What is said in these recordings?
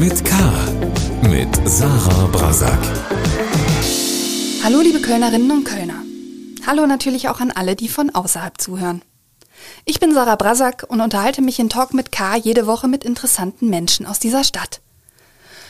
mit K. Mit Sarah Brasak. Hallo liebe Kölnerinnen und Kölner. Hallo natürlich auch an alle, die von außerhalb zuhören. Ich bin Sarah Brasak und unterhalte mich in Talk mit K jede Woche mit interessanten Menschen aus dieser Stadt.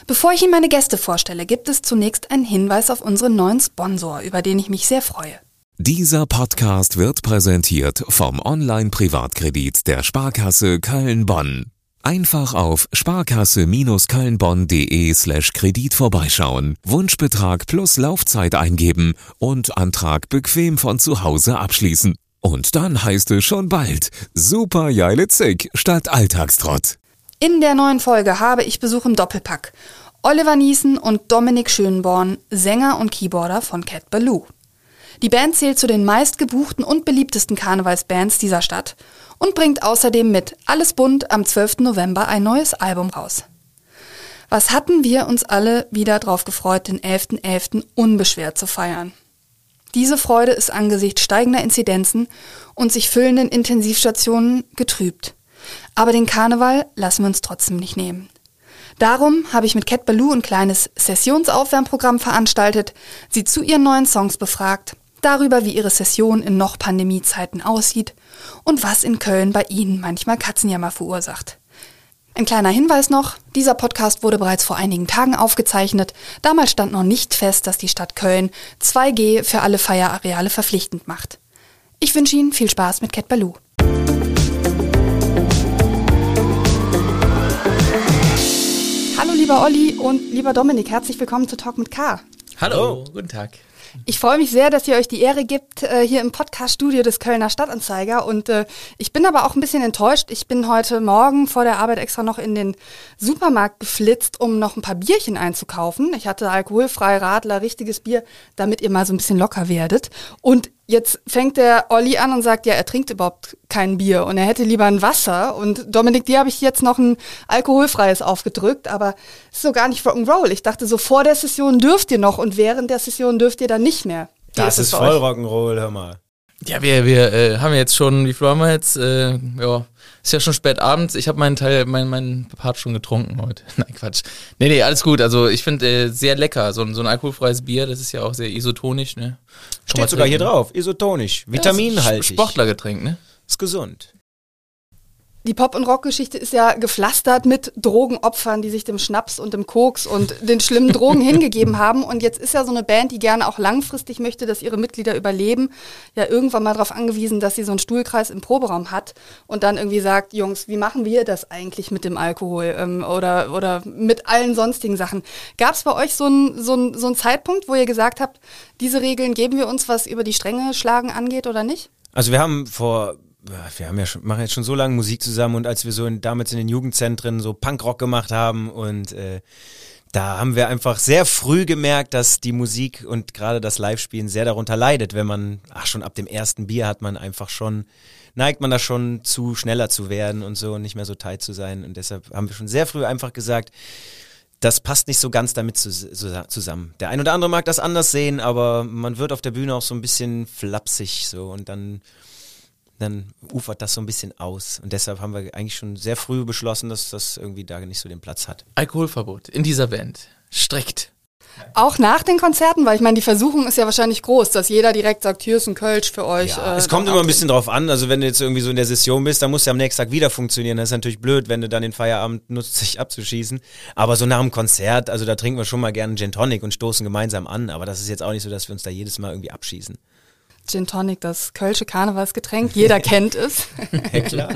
Bevor ich Ihnen meine Gäste vorstelle, gibt es zunächst einen Hinweis auf unseren neuen Sponsor, über den ich mich sehr freue. Dieser Podcast wird präsentiert vom Online-Privatkredit der Sparkasse Köln-Bonn. Einfach auf sparkasse-kölnbonn.de slash Kredit vorbeischauen, Wunschbetrag plus Laufzeit eingeben und Antrag bequem von zu Hause abschließen. Und dann heißt es schon bald Super Geile Zick statt Alltagstrott. In der neuen Folge habe ich Besuch im Doppelpack. Oliver Niesen und Dominik Schönborn, Sänger und Keyboarder von Cat Ballou. Die Band zählt zu den meistgebuchten und beliebtesten Karnevalsbands dieser Stadt und bringt außerdem mit Alles bunt am 12. November ein neues Album raus. Was hatten wir uns alle wieder drauf gefreut, den 11.11. .11. unbeschwert zu feiern? Diese Freude ist angesichts steigender Inzidenzen und sich füllenden Intensivstationen getrübt. Aber den Karneval lassen wir uns trotzdem nicht nehmen. Darum habe ich mit Cat Ballou ein kleines Sessionsaufwärmprogramm veranstaltet, sie zu ihren neuen Songs befragt, darüber, wie ihre Session in noch Pandemiezeiten aussieht und was in Köln bei ihnen manchmal Katzenjammer verursacht. Ein kleiner Hinweis noch, dieser Podcast wurde bereits vor einigen Tagen aufgezeichnet. Damals stand noch nicht fest, dass die Stadt Köln 2G für alle Feierareale verpflichtend macht. Ich wünsche Ihnen viel Spaß mit Cat Ballou. Hallo lieber Olli und lieber Dominik, herzlich willkommen zu Talk mit K. Hallo, guten Tag. Ich freue mich sehr, dass ihr euch die Ehre gibt, äh, hier im Podcast-Studio des Kölner Stadtanzeiger. Und äh, ich bin aber auch ein bisschen enttäuscht. Ich bin heute Morgen vor der Arbeit extra noch in den Supermarkt geflitzt, um noch ein paar Bierchen einzukaufen. Ich hatte alkoholfrei Radler, richtiges Bier, damit ihr mal so ein bisschen locker werdet. Und Jetzt fängt der Olli an und sagt, ja, er trinkt überhaupt kein Bier und er hätte lieber ein Wasser. Und Dominik, dir habe ich jetzt noch ein alkoholfreies aufgedrückt, aber ist so gar nicht Rock'n'Roll. Ich dachte so, vor der Session dürft ihr noch und während der Session dürft ihr dann nicht mehr. Wie das ist, ist voll Rock'n'Roll, hör mal. Ja, wir, wir äh, haben jetzt schon, wie viel haben wir jetzt? Äh, ja, ist ja schon spät abends. Ich habe meinen Teil, mein, meinen Part schon getrunken heute. Nein, Quatsch. Nee, nee, alles gut. Also ich finde äh, sehr lecker. So, so ein alkoholfreies Bier, das ist ja auch sehr isotonisch, ne? Steht sogar hier drauf. Isotonisch. Vitaminhaltig. Ja, Sportlergetränk, ne? Ist gesund. Die Pop- und Rockgeschichte ist ja gepflastert mit Drogenopfern, die sich dem Schnaps und dem Koks und den schlimmen Drogen hingegeben haben. Und jetzt ist ja so eine Band, die gerne auch langfristig möchte, dass ihre Mitglieder überleben, ja irgendwann mal darauf angewiesen, dass sie so einen Stuhlkreis im Proberaum hat und dann irgendwie sagt, Jungs, wie machen wir das eigentlich mit dem Alkohol ähm, oder, oder mit allen sonstigen Sachen? Gab es bei euch so einen so so ein Zeitpunkt, wo ihr gesagt habt, diese Regeln geben wir uns, was über die Stränge schlagen angeht oder nicht? Also wir haben vor wir haben ja schon, machen jetzt schon so lange Musik zusammen und als wir so in, damals in den Jugendzentren so Punkrock gemacht haben und äh, da haben wir einfach sehr früh gemerkt, dass die Musik und gerade das Live-Spielen sehr darunter leidet, wenn man, ach schon ab dem ersten Bier hat man einfach schon, neigt man da schon zu schneller zu werden und so und nicht mehr so tight zu sein. Und deshalb haben wir schon sehr früh einfach gesagt, das passt nicht so ganz damit zusammen. Der ein oder andere mag das anders sehen, aber man wird auf der Bühne auch so ein bisschen flapsig so. Und dann dann ufert das so ein bisschen aus. Und deshalb haben wir eigentlich schon sehr früh beschlossen, dass das irgendwie da nicht so den Platz hat. Alkoholverbot in dieser Band. Strikt. Auch nach den Konzerten, weil ich meine, die Versuchung ist ja wahrscheinlich groß, dass jeder direkt sagt, hier ist ein Kölsch für euch. Ja, äh, es kommt immer ein bisschen drauf an. Also wenn du jetzt irgendwie so in der Session bist, dann muss ja am nächsten Tag wieder funktionieren. Das ist natürlich blöd, wenn du dann den Feierabend nutzt, sich abzuschießen. Aber so nach dem Konzert, also da trinken wir schon mal gerne Gin Tonic und stoßen gemeinsam an. Aber das ist jetzt auch nicht so, dass wir uns da jedes Mal irgendwie abschießen. Gin Tonic, das kölsche Karnevalsgetränk. Jeder kennt es. ja, klar.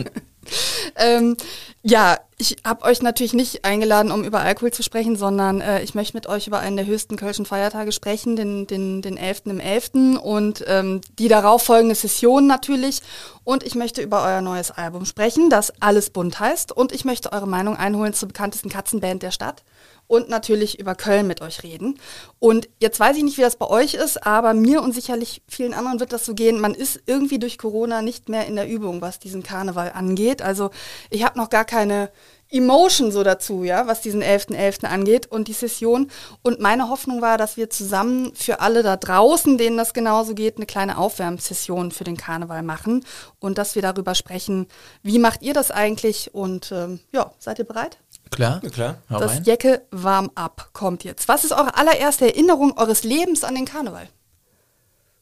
ähm, ja, ich habe euch natürlich nicht eingeladen, um über Alkohol zu sprechen, sondern äh, ich möchte mit euch über einen der höchsten kölschen Feiertage sprechen, den, den, den 11. im 11. und ähm, die darauf folgende Session natürlich. Und ich möchte über euer neues Album sprechen, das Alles bunt heißt. Und ich möchte eure Meinung einholen zur bekanntesten Katzenband der Stadt und natürlich über Köln mit euch reden. Und jetzt weiß ich nicht, wie das bei euch ist, aber mir und sicherlich vielen anderen wird das so gehen. Man ist irgendwie durch Corona nicht mehr in der Übung, was diesen Karneval angeht. Also ich habe noch gar keine Emotion so dazu, ja, was diesen 11.11. .11. angeht und die Session. Und meine Hoffnung war, dass wir zusammen für alle da draußen, denen das genauso geht, eine kleine Aufwärmsession für den Karneval machen und dass wir darüber sprechen, wie macht ihr das eigentlich und ähm, ja, seid ihr bereit? Klar? Ja, klar. Hau Das rein. Jecke warm ab kommt jetzt. Was ist eure allererste Erinnerung eures Lebens an den Karneval?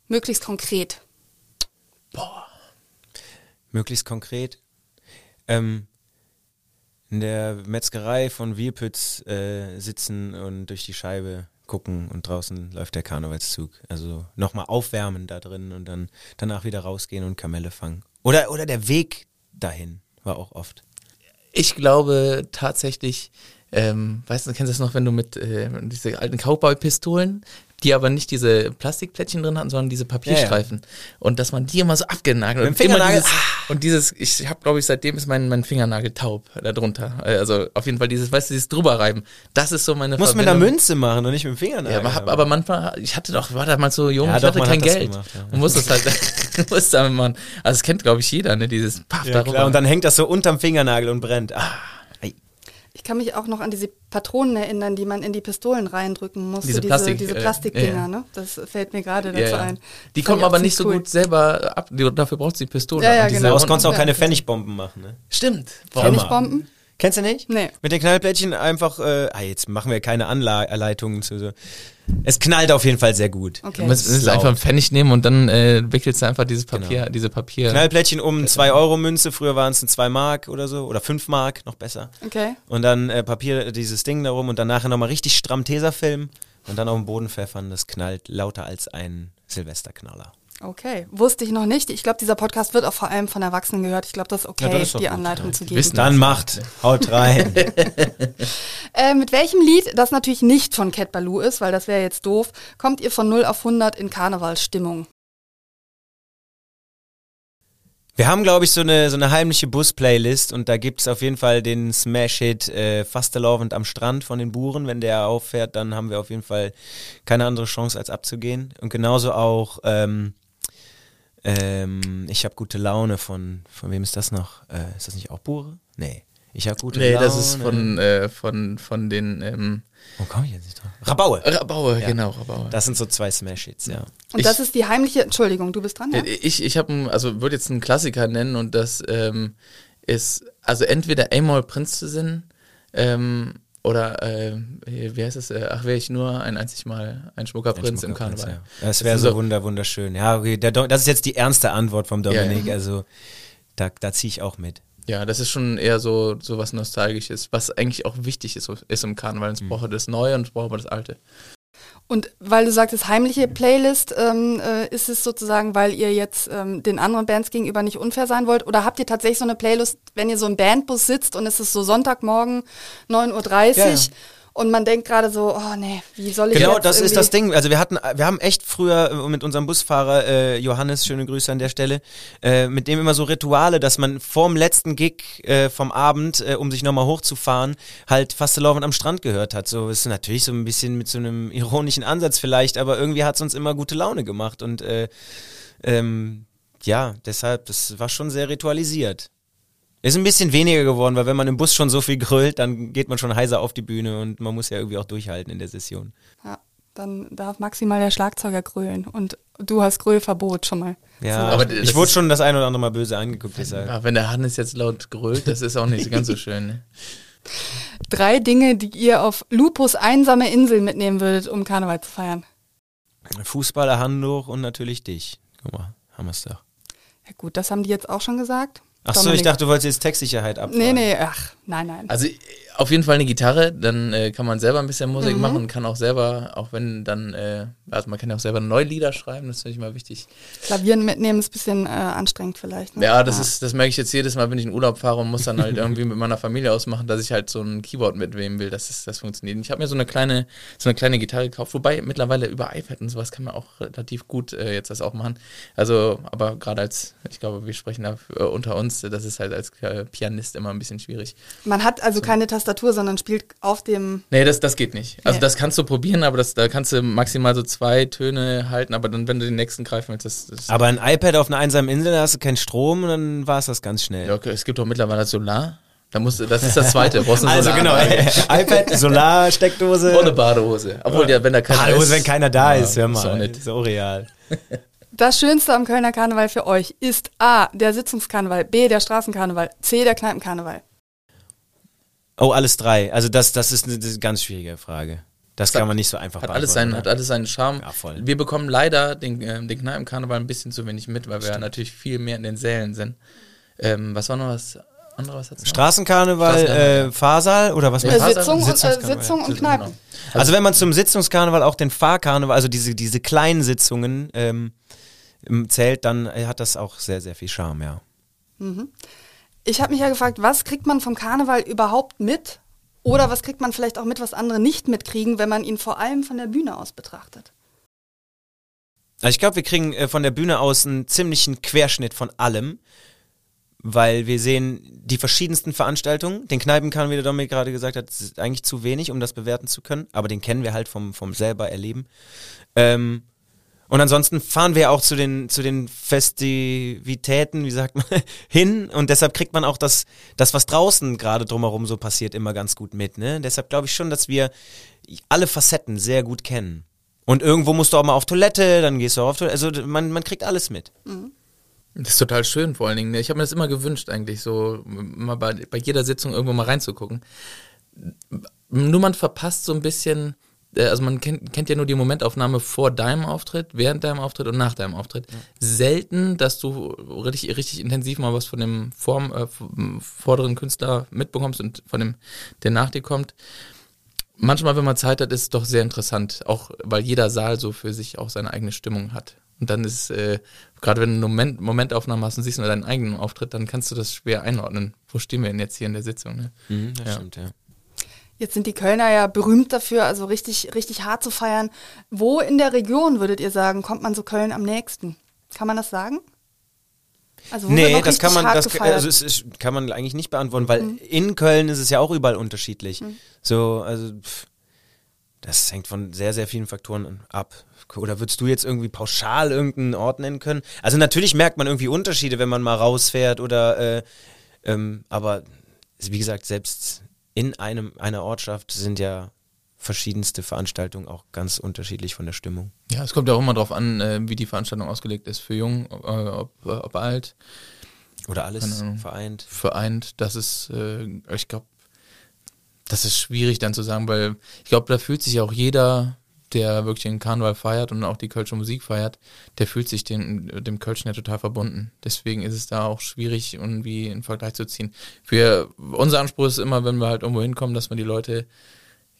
Möglichst konkret. Möglichst konkret. Ähm, in der Metzgerei von Wielpütz äh, sitzen und durch die Scheibe gucken und draußen läuft der Karnevalszug. Also nochmal aufwärmen da drin und dann danach wieder rausgehen und Kamelle fangen. Oder, oder der Weg dahin war auch oft. Ich glaube tatsächlich, ähm, weißt du, kennst du das noch, wenn du mit äh, diese alten Cowboy-Pistolen, die aber nicht diese Plastikplättchen drin hatten, sondern diese Papierstreifen. Und dass man die immer so abgenagelt Mit und immer dieses, und dieses, ich habe glaube ich seitdem ist mein, mein Fingernagel taub darunter. Äh, Also auf jeden Fall dieses, weißt du, dieses drüberreiben. Das ist so meine Muss mit einer Verbindung. Münze machen und nicht mit dem Fingernagel. Ja, aber, hab, aber manchmal, ich hatte doch, war damals so jung, Ja, ich doch, hatte man kein hat Geld. gemacht, ja. Und musste es halt, musste damit machen. Also das kennt, glaube ich, jeder, ne, dieses Paff ja, darüber. klar, und dann hängt das so unterm Fingernagel und brennt. Ah. Ich kann mich auch noch an diese Patronen erinnern, die man in die Pistolen reindrücken musste. Diese diese, Plastik, diese äh, Plastikdinger, ja, ja. ne? Das fällt mir gerade dazu ja, ja. ein. Die kommen aber nicht so cool. gut selber ab. Dafür braucht sie Pistole. Ja, ja, diese genau. Daraus konntest du auch keine Pfennigbomben machen, ne? Stimmt. Pfennigbomben? Kennst du nicht? Nee. Mit den Knallplättchen einfach, äh, ah, jetzt machen wir keine Anleitungen zu so. Es knallt auf jeden Fall sehr gut. Okay. Du Laut. einfach einen Pfennig nehmen und dann äh, wickelst du einfach dieses Papier, Genau. diese Papier. Knallplättchen um 2 Euro Münze, früher waren es ein 2 Mark oder so, oder 5 Mark, noch besser. Okay. Und dann äh, Papier, dieses Ding darum und dann nachher nochmal richtig stramm Tesafilm und dann auf den Boden pfeffern, das knallt lauter als ein Silvesterknaller. Okay. Wusste ich noch nicht. Ich glaube, dieser Podcast wird auch vor allem von Erwachsenen gehört. Ich glaube, das ist okay, Ja, das ist die Anleitung ja. zu geben. wissen Dann macht, haut rein. Äh, mit welchem Lied, das natürlich nicht von Cat Baloo ist, weil das wäre jetzt doof, kommt ihr von 0 auf 100 in Karnevalsstimmung? Wir haben, glaube ich, so eine, so eine heimliche Bus-Playlist und da gibt's auf jeden Fall den Smash-Hit äh, Fastelovend am Strand von den Buren. Wenn der auffährt, dann haben wir auf jeden Fall keine andere Chance, als abzugehen. Und genauso auch ähm, ähm, Ich habe gute Laune von, von wem ist das noch? Äh, ist das nicht auch Bure? Nee. Ich habe gute Nee, Laune. das ist von, äh, von, von den ähm, Wo komme ich jetzt nicht drauf? Rabaue. Rabaue, Ja. genau, Rabaue. Das sind so zwei Smash-Hits, ja. Und Ich- das ist die heimliche, Entschuldigung, du bist dran, ja? Äh, Ich, ich habe, also würde jetzt einen Klassiker nennen und das ähm, ist also entweder Amol Prinz zu singen ähm, oder äh, wie heißt es? Äh, ach, wäre ich nur ein einzig Mal ein Schmuckerprinz im Schmuckerprinz, Karneval. Ja. Das wäre so so- wunder, wunderschön. Ja, okay, der, Dom- das ist jetzt die ernste Antwort vom Dominik. Ja, Also da, da ziehe ich auch mit. Ja, das ist schon eher so, so was Nostalgisches, was eigentlich auch wichtig ist, ist im Karneval. Mhm. Es braucht das Neue und es braucht aber das Alte. Und weil du sagtest, heimliche Playlist, ähm, äh, ist es sozusagen, weil ihr jetzt ähm, den anderen Bands gegenüber nicht unfair sein wollt? Oder habt ihr tatsächlich so eine Playlist, wenn ihr so im Bandbus sitzt und es ist so Sonntagmorgen 9.30 Uhr Ja, ja. Und man denkt gerade so, oh nee, wie soll ich Genau, jetzt das ist das Ding. Also wir hatten, wir haben echt früher mit unserem Busfahrer äh, Johannes, schöne Grüße an der Stelle, äh, mit dem immer so Rituale, dass man vorm letzten Gig äh, vom Abend, äh, um sich nochmal hochzufahren, halt Fastelovend am Strand gehört hat. So ist natürlich so ein bisschen mit so einem ironischen Ansatz vielleicht, aber irgendwie hat es uns immer gute Laune gemacht und äh, ähm, ja, deshalb, das war schon sehr ritualisiert. Ist ein bisschen weniger geworden, weil wenn man im Bus schon so viel grölt, dann geht man schon heiser auf die Bühne und man muss ja irgendwie auch durchhalten in der Session. Ja, dann darf maximal der Schlagzeuger grölen und du hast Grölverbot schon mal. Ja, Aber ich wurde schon das ein oder andere Mal böse angeguckt, deshalb. Ja, wenn der Hannes jetzt laut grölt, das ist auch nicht ganz so schön. Ne? Drei Dinge, die ihr auf Lupus einsame Insel mitnehmen würdet, um Karneval zu feiern. Fußballer, Handtuch und natürlich dich. Guck mal, haben wir's doch. Ja gut, das haben die jetzt auch schon gesagt. Ach so, ich dachte, du wolltest jetzt Textsicherheit abfragen. Nee, nee, ach, nein, nein. Also auf jeden Fall eine Gitarre, dann äh, kann man selber ein bisschen Musik Mhm. machen, kann auch selber, auch wenn dann, äh, also man kann ja auch selber neue Lieder schreiben, das finde ich mal wichtig. Klavieren mitnehmen ist ein bisschen äh, anstrengend vielleicht. Ne? Ja, das ist, das merke ich jetzt jedes Mal, wenn ich in Urlaub fahre und muss dann halt irgendwie mit meiner Familie ausmachen, dass ich halt so ein Keyboard mitnehmen will, dass es, das funktioniert. Ich habe mir so eine kleine, so eine kleine Gitarre gekauft, wobei mittlerweile über iPad und sowas kann man auch relativ gut äh, jetzt das auch machen. Also, aber gerade als, ich glaube, wir sprechen da äh, unter uns, das ist halt als äh, Pianist immer ein bisschen schwierig. Man hat also keine Tastatur, sondern spielt auf dem. Nee, das, das geht nicht. Also Nee. das kannst du probieren, aber das, da kannst du maximal so zwei Töne halten, aber dann, wenn du den nächsten greifen willst, das, das Aber ein iPad auf einer einsamen Insel, da hast du keinen Strom und dann war es das ganz schnell. ja, okay, es gibt doch mittlerweile Solar. Da musst du, das ist das zweite. Also genau, Solaranlage. iPad, Solar, Steckdose. Ohne Badehose. Obwohl, ja, wenn da keiner Hallo, ist. wenn keiner da Ja, ist, hör ist auch mal. nett. So real. Das Schönste am Kölner Karneval für euch ist A, der Sitzungskarneval, B, der Straßenkarneval, C, der Kneipenkarneval. Oh, alles drei. Also das, das ist eine, das ist eine ganz schwierige Frage. Das kann man nicht so einfach Hat alles, seinen, hat alles seinen Charme. Ja, voll. Wir bekommen leider den, äh, den Kneipenkarneval ein bisschen zu wenig mit, weil wir ja natürlich viel mehr in den Sälen sind. Ähm, was war noch was andere? Was hat's noch? Straßenkarneval, Straßenkarneval, äh, Fahrsaal oder was? Ja, Äh, Faser- Sitzung, und, äh, Sitzung und Sitzung, Kneipen. genau. Also, wenn man zum Sitzungskarneval auch den Fahrkarneval, also diese, diese kleinen Sitzungen ähm, im Zelt, dann äh, hat das auch sehr, sehr viel Charme, ja. Ich habe mich ja gefragt, was kriegt man vom Karneval überhaupt mit? Oder was kriegt man vielleicht auch mit, was andere nicht mitkriegen, wenn man ihn vor allem von der Bühne aus betrachtet? Also ich glaube, wir kriegen äh, von der Bühne aus einen ziemlichen Querschnitt von allem, weil wir sehen die verschiedensten Veranstaltungen. Den Kneipenkarneval, wie der Dominik gerade gesagt hat, ist eigentlich zu wenig, um das bewerten zu können, aber den kennen wir halt vom, vom selber erleben. Ähm, und ansonsten fahren wir auch zu den, zu den Festivitäten, wie sagt man, hin und deshalb kriegt man auch das, das was draußen gerade drumherum so passiert, immer ganz gut mit. Ne? Deshalb glaube ich schon, dass wir alle Facetten sehr gut kennen. Und irgendwo musst du auch mal auf Toilette, dann gehst du auch auf Toilette. Also man, man kriegt alles mit. Das ist total schön vor allen Dingen. ne? Ich habe mir das immer gewünscht, eigentlich so mal bei, bei jeder Sitzung irgendwo mal reinzugucken. Nur man verpasst so ein bisschen, also man kennt, kennt ja nur die Momentaufnahme vor deinem Auftritt, während deinem Auftritt und nach deinem Auftritt. Selten, dass du richtig, richtig intensiv mal was von dem Form, äh, vorderen Künstler mitbekommst und von dem, der nach dir kommt. Manchmal, wenn man Zeit hat, ist es doch sehr interessant, auch weil jeder Saal so für sich auch seine eigene Stimmung hat. Und dann ist, äh, gerade wenn du eine Moment, Momentaufnahme hast und siehst nur deinen eigenen Auftritt, dann kannst du das schwer einordnen. Wo stehen wir denn jetzt hier in der Sitzung? Ne? das Ja. stimmt, ja. Jetzt sind die Kölner ja berühmt dafür, also richtig, richtig hart zu feiern. Wo in der Region würdet ihr sagen, kommt man so Köln am nächsten? Kann man das sagen? Also Nee, noch das kann man, hart das gefeiert? also es ist, kann man eigentlich nicht beantworten, weil in Köln ist es ja auch überall unterschiedlich. So, also pff, das hängt von sehr, sehr vielen Faktoren ab. Oder würdest du jetzt irgendwie pauschal irgendeinen Ort nennen können? Also natürlich merkt man irgendwie Unterschiede, wenn man mal rausfährt oder äh, ähm, aber wie gesagt, selbst in einem einer Ortschaft sind ja verschiedenste Veranstaltungen auch ganz unterschiedlich von der Stimmung. Ja, es kommt ja auch immer darauf an, äh, wie die Veranstaltung ausgelegt ist. Für jung, äh, ob, äh, ob alt, Oder alles vereint. vereint. Das ist, ich glaube, das ist schwierig dann zu sagen, weil ich glaube, da fühlt sich auch jeder, der wirklich den Karneval feiert und auch die Kölsche Musik feiert, der fühlt sich dem, dem Kölschen ja total verbunden. Deswegen ist es da auch schwierig, irgendwie einen Vergleich zu ziehen. Für unser Anspruch ist immer, wenn wir halt irgendwo hinkommen, dass man die Leute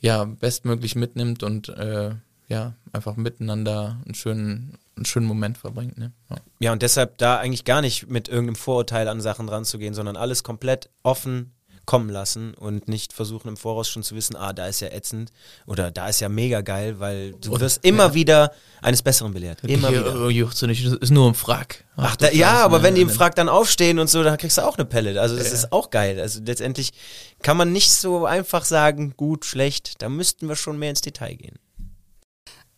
ja bestmöglich mitnimmt und äh, ja, einfach miteinander einen schönen, einen schönen Moment verbringt. Ne? Ja. Ja, und deshalb da eigentlich gar nicht mit irgendeinem Vorurteil an Sachen ranzugehen, sondern alles komplett offen kommen lassen und nicht versuchen im Voraus schon zu wissen, ah, da ist ja ätzend oder da ist ja mega geil, weil du wirst immer ja. wieder eines Besseren belehrt. Immer Hier, wieder. oh, Juchze nicht, das ist nur ein Frack. Ach, du da, ja, aber ne? wenn die im Frack dann aufstehen und so, dann kriegst du auch eine Pelle. Also das Ja. ist auch geil. Also letztendlich kann man nicht so einfach sagen, gut, schlecht. Da müssten wir schon mehr ins Detail gehen.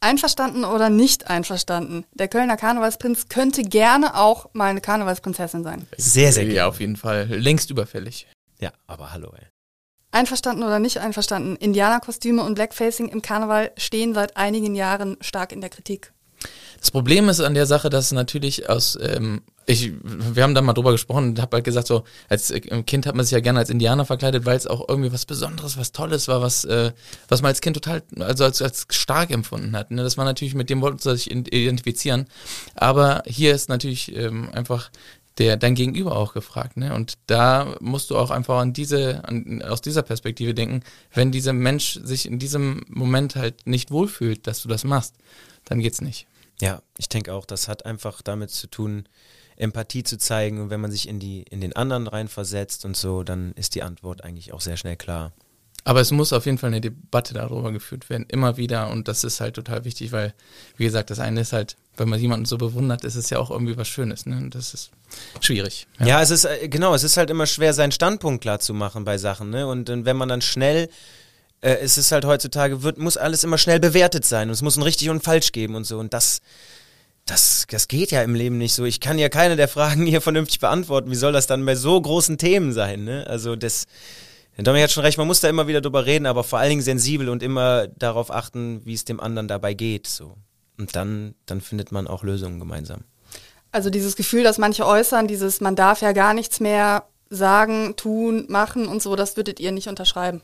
Einverstanden oder nicht einverstanden? Der Kölner Karnevalsprinz könnte gerne auch mal eine Karnevalsprinzessin sein. Sehr, sehr Ja, gerne. auf jeden Fall. Längst überfällig. Ja, aber hallo, ey. Einverstanden oder nicht einverstanden? Indianerkostüme und Blackfacing im Karneval stehen seit einigen Jahren stark in der Kritik. Das Problem ist an der Sache, dass natürlich aus, ähm, ich, wir haben da mal drüber gesprochen und habe halt gesagt, so, als äh, Kind hat man sich ja gerne als Indianer verkleidet, weil es auch irgendwie was Besonderes, was Tolles war, was, äh, was man als Kind total, also als, als stark empfunden hat. Ne? Das war natürlich, mit dem wollten sie sich identifizieren. Aber hier ist natürlich ähm, einfach der dein Gegenüber auch gefragt, ne? Und da musst du auch einfach an diese, an, aus dieser Perspektive denken, wenn dieser Mensch sich in diesem Moment halt nicht wohlfühlt, dass du das machst, dann geht's nicht. Ja, ich denke auch, das hat einfach damit zu tun, Empathie zu zeigen und wenn man sich in die in den anderen reinversetzt und so, dann ist die Antwort eigentlich auch sehr schnell klar. Aber es muss auf jeden Fall eine Debatte darüber geführt werden, immer wieder. Und das ist halt total wichtig, weil, wie gesagt, das eine ist halt, wenn man jemanden so bewundert, ist es ja auch irgendwie was Schönes. Ne? Und das ist schwierig. Ja, es ist äh, genau, es ist halt immer schwer, seinen Standpunkt klar zu machen bei Sachen, ne? Und dann, wenn man dann schnell äh, es ist halt heutzutage, wird, muss alles immer schnell bewertet sein und es muss ein richtig und falsch geben und so. Und das, das, das geht ja im Leben nicht so. Ich kann ja keine der Fragen hier vernünftig beantworten. Wie soll das dann bei so großen Themen sein, ne? Also das, Dominik hat schon recht, man muss da immer wieder drüber reden, aber vor allen Dingen sensibel und immer darauf achten, wie es dem anderen dabei geht, so. Und dann, dann findet man auch Lösungen gemeinsam. Also dieses Gefühl, dass manche äußern, dieses man darf ja gar nichts mehr sagen, tun, machen und so, das würdet ihr nicht unterschreiben.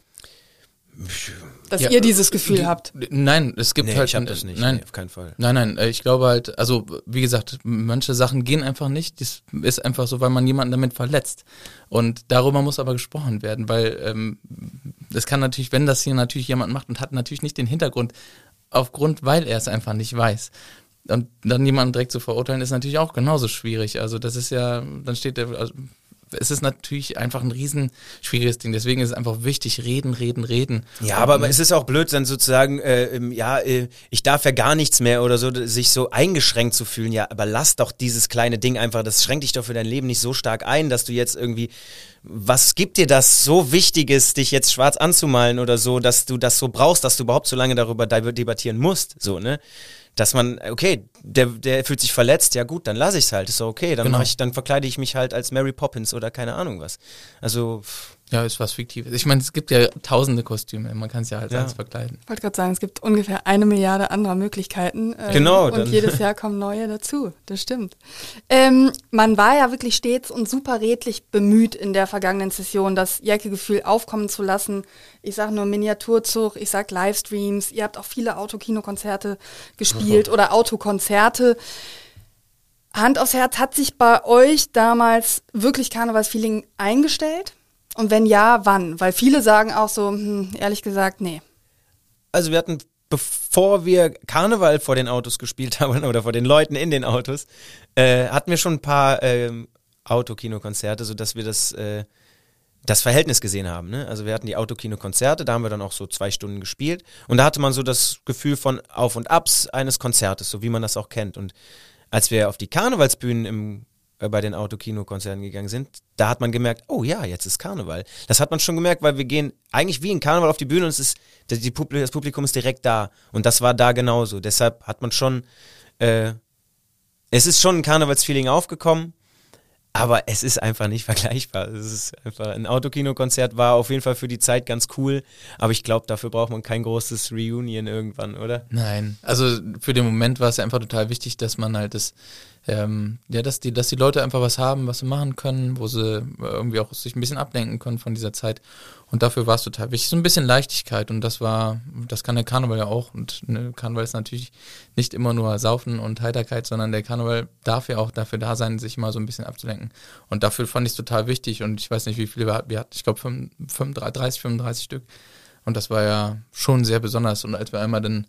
Dass ja, ihr dieses Gefühl die, habt. Nein, es gibt nee, halt. Ich hab das nicht. Nein, nee, auf keinen Fall. Nein, nein, äh, ich glaube halt, also wie gesagt, manche Sachen gehen einfach nicht. Das ist einfach so, weil man jemanden damit verletzt. Und darüber muss aber gesprochen werden, weil ähm, das kann natürlich, wenn das hier natürlich jemand macht und hat natürlich nicht den Hintergrund, aufgrund, weil er es einfach nicht weiß. Und dann jemanden direkt zu verurteilen, ist natürlich auch genauso schwierig. Also das ist ja, dann steht der, also es ist natürlich einfach ein riesen schwieriges Ding. Deswegen ist es einfach wichtig, reden, reden, reden. Ja, aber ne? es ist auch blöd, dann sozusagen, äh, ja, äh, ich darf ja gar nichts mehr oder so, sich so eingeschränkt zu fühlen. Ja, aber lass doch dieses kleine Ding einfach, das schränkt dich doch für dein Leben nicht so stark ein, dass du jetzt irgendwie was gibt dir das so Wichtiges, dich jetzt schwarz anzumalen oder so, dass du das so brauchst, dass du überhaupt so lange darüber debattieren musst, so, ne? Dass man, okay, der, der fühlt sich verletzt, ja gut, dann lasse ich es halt, ist so okay, dann genau. ich, dann verkleide ich mich halt als Mary Poppins oder keine Ahnung was. Also ja, ist was Fiktives. Ich meine, es gibt ja tausende Kostüme, man kann es ja halt ja. alles verkleiden. Ich wollte gerade sagen, es gibt ungefähr eine Milliarde anderer Möglichkeiten. Ähm, genau. Und jedes Jahr kommen neue dazu, das stimmt. Ähm, man war ja wirklich stets und super redlich bemüht in der vergangenen Session, das Jäcke-Gefühl aufkommen zu lassen. Ich sage nur Miniaturzug, ich sage Livestreams, ihr habt auch viele Autokinokonzerte gespielt oh. oder Autokonzerte. Hand aufs Herz, hat sich bei euch damals wirklich Karnevalsfeeling eingestellt? Und wenn ja, wann? Weil viele sagen auch so, hm, ehrlich gesagt, nee. Also wir hatten, bevor wir Karneval vor den Autos gespielt haben oder vor den Leuten in den Autos, äh, hatten wir schon ein paar äh, Autokinokonzerte, sodass wir das, äh, das Verhältnis gesehen haben. Ne? Also wir hatten die Autokinokonzerte, da haben wir dann auch so zwei Stunden gespielt und da hatte man so das Gefühl von Auf und Abs eines Konzertes, so wie man das auch kennt. Und als wir auf die Karnevalsbühnen im bei den Autokino-Konzerten gegangen sind, da hat man gemerkt, oh ja, jetzt ist Karneval. Das hat man schon gemerkt, weil wir gehen eigentlich wie in Karneval auf die Bühne und es ist, das Publikum ist direkt da. Und das war da genauso. Deshalb hat man schon, äh, es ist schon ein Karnevalsfeeling aufgekommen, aber es ist einfach nicht vergleichbar. Es ist einfach ein Autokino-Konzert war auf jeden Fall für die Zeit ganz cool, aber ich glaube, dafür braucht man kein großes Reunion irgendwann, oder? Nein, also für den Moment war es einfach total wichtig, dass man halt das ähm, ja, dass die, dass die Leute einfach was haben, was sie machen können, wo sie irgendwie auch sich ein bisschen ablenken können von dieser Zeit. Und dafür war es total wichtig. So ein bisschen Leichtigkeit und das war, das kann der Karneval ja auch. Und ne, Karneval ist natürlich nicht immer nur Saufen und Heiterkeit, sondern der Karneval darf ja auch dafür da sein, sich mal so ein bisschen abzulenken. Und dafür fand ich es total wichtig und ich weiß nicht, wie viele wir hatten. Wir hatten, ich glaube, 35, 35 Stück. Und das war ja schon sehr besonders. Und als wir einmal dann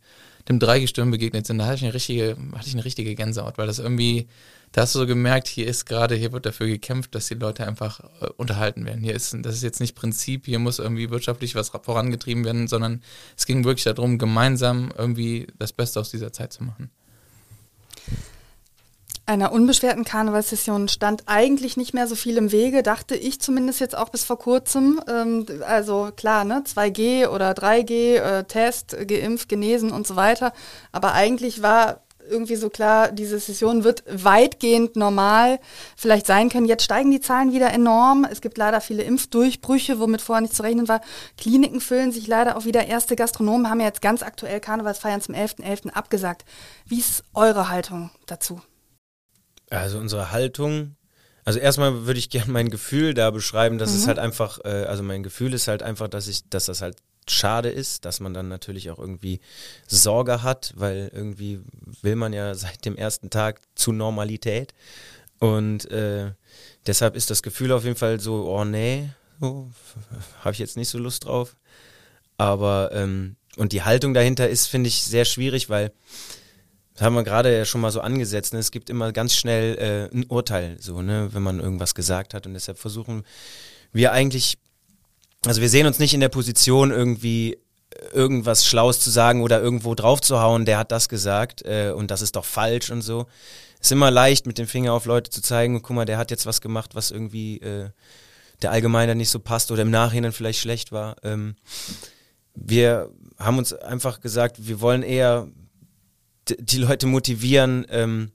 dem Dreigestirn begegnet sind, da hatte ich eine richtige, hatte ich eine richtige Gänsehaut, weil das irgendwie, da hast du so gemerkt, hier ist gerade, hier wird dafür gekämpft, dass die Leute einfach äh, unterhalten werden. Hier ist, das ist jetzt nicht Prinzip, hier muss irgendwie wirtschaftlich was vorangetrieben werden, sondern es ging wirklich darum, gemeinsam irgendwie das Beste aus dieser Zeit zu machen einer unbeschwerten Karnevalssession stand eigentlich nicht mehr so viel im Wege, dachte ich zumindest jetzt auch bis vor kurzem. Ähm, also klar, ne, 2G oder 3G, äh, Test, geimpft, genesen und so weiter. Aber eigentlich war irgendwie so klar, diese Session wird weitgehend normal vielleicht sein können. Jetzt steigen die Zahlen wieder enorm. Es gibt leider viele Impfdurchbrüche, womit vorher nicht zu rechnen war. Kliniken füllen sich leider auch wieder. Erste Gastronomen haben ja jetzt ganz aktuell Karnevalsfeiern zum 11.11. .11. abgesagt. Wie ist eure Haltung dazu? Also unsere Haltung, also erstmal würde ich gerne mein Gefühl da beschreiben, dass mhm. es halt einfach, äh, also mein Gefühl ist halt einfach, dass ich, dass das halt schade ist, dass man dann natürlich auch irgendwie Sorge hat, weil irgendwie will man ja seit dem ersten Tag zu Normalität. Und äh, deshalb ist das Gefühl auf jeden Fall so, oh nee, so, habe ich jetzt nicht so Lust drauf. Aber ähm, und die Haltung dahinter ist, finde ich, sehr schwierig, weil das haben wir gerade ja schon mal so angesetzt. Ne? Es gibt immer ganz schnell äh, ein Urteil, so, ne, wenn man irgendwas gesagt hat. Und deshalb versuchen wir eigentlich, also wir sehen uns nicht in der Position, irgendwie irgendwas Schlaues zu sagen oder irgendwo drauf zu hauen, der hat das gesagt äh, und das ist doch falsch und so. Ist immer leicht, mit dem Finger auf Leute zu zeigen, guck mal, der hat jetzt was gemacht, was irgendwie äh, der Allgemeiner nicht so passt oder im Nachhinein vielleicht schlecht war. Ähm, wir haben uns einfach gesagt, wir wollen eher die Leute motivieren, ähm,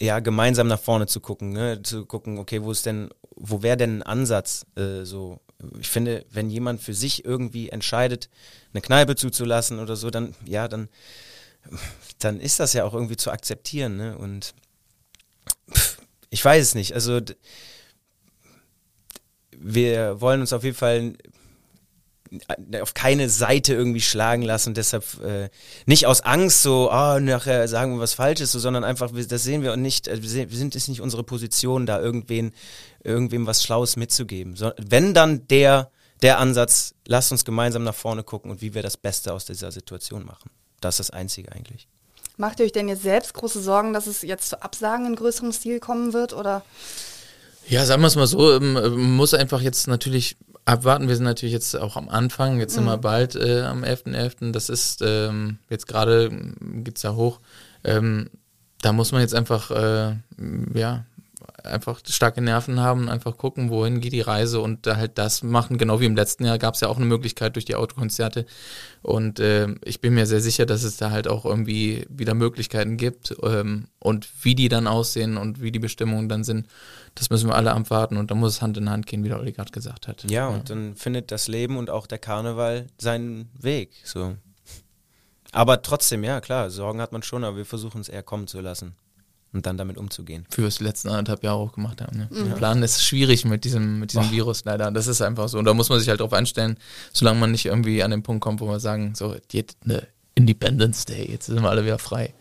ja, gemeinsam nach vorne zu gucken, ne? zu gucken, okay, wo ist denn, wo wäre denn ein Ansatz äh, so? Ich finde, wenn jemand für sich irgendwie entscheidet, eine Kneipe zuzulassen oder so, dann, ja, dann, dann ist das ja auch irgendwie zu akzeptieren, ne? Und pff, ich weiß es nicht. Also wir wollen uns auf jeden Fall auf keine Seite irgendwie schlagen lassen und deshalb äh, nicht aus Angst so, oh, nachher sagen wir was Falsches, so, sondern einfach, das sehen wir und nicht, äh, wir sind es nicht unsere Position, da irgendwen, irgendwem was Schlaues mitzugeben. So, wenn dann der, der Ansatz, lasst uns gemeinsam nach vorne gucken und wie wir das Beste aus dieser Situation machen. Das ist das Einzige eigentlich. Macht ihr euch denn jetzt selbst große Sorgen, dass es jetzt zu Absagen in größerem Stil kommen wird oder? Ja, sagen wir es mal so, ähm, man muss einfach jetzt natürlich abwarten. Wir sind natürlich jetzt auch am Anfang, jetzt mhm. sind wir bald äh, am 11.11., .11. das ist ähm, jetzt gerade, geht es ja hoch, ähm, da muss man jetzt einfach, äh, ja, einfach starke Nerven haben, einfach gucken, wohin geht die Reise und da halt das machen. Genau wie im letzten Jahr gab es ja auch eine Möglichkeit durch die Autokonzerte. Und äh, ich bin mir sehr sicher, dass es da halt auch irgendwie wieder Möglichkeiten gibt. Ähm, und wie die dann aussehen und wie die Bestimmungen dann sind, das müssen wir alle abwarten und da muss es Hand in Hand gehen, wie der Olli gerade gesagt hat. Ja, ja, und dann findet das Leben und auch der Karneval seinen Weg. So. Aber trotzdem, ja, klar, Sorgen hat man schon, aber wir versuchen es eher kommen zu lassen und dann damit umzugehen. Für was die letzten anderthalb Jahre auch gemacht haben. Ne? Mhm. Planen ist schwierig mit diesem, mit diesem Virus leider. Das ist einfach so. Und da muss man sich halt drauf einstellen, solange man nicht irgendwie an den Punkt kommt, wo wir sagen, so, jetzt eine Independence Day, jetzt sind wir alle wieder frei.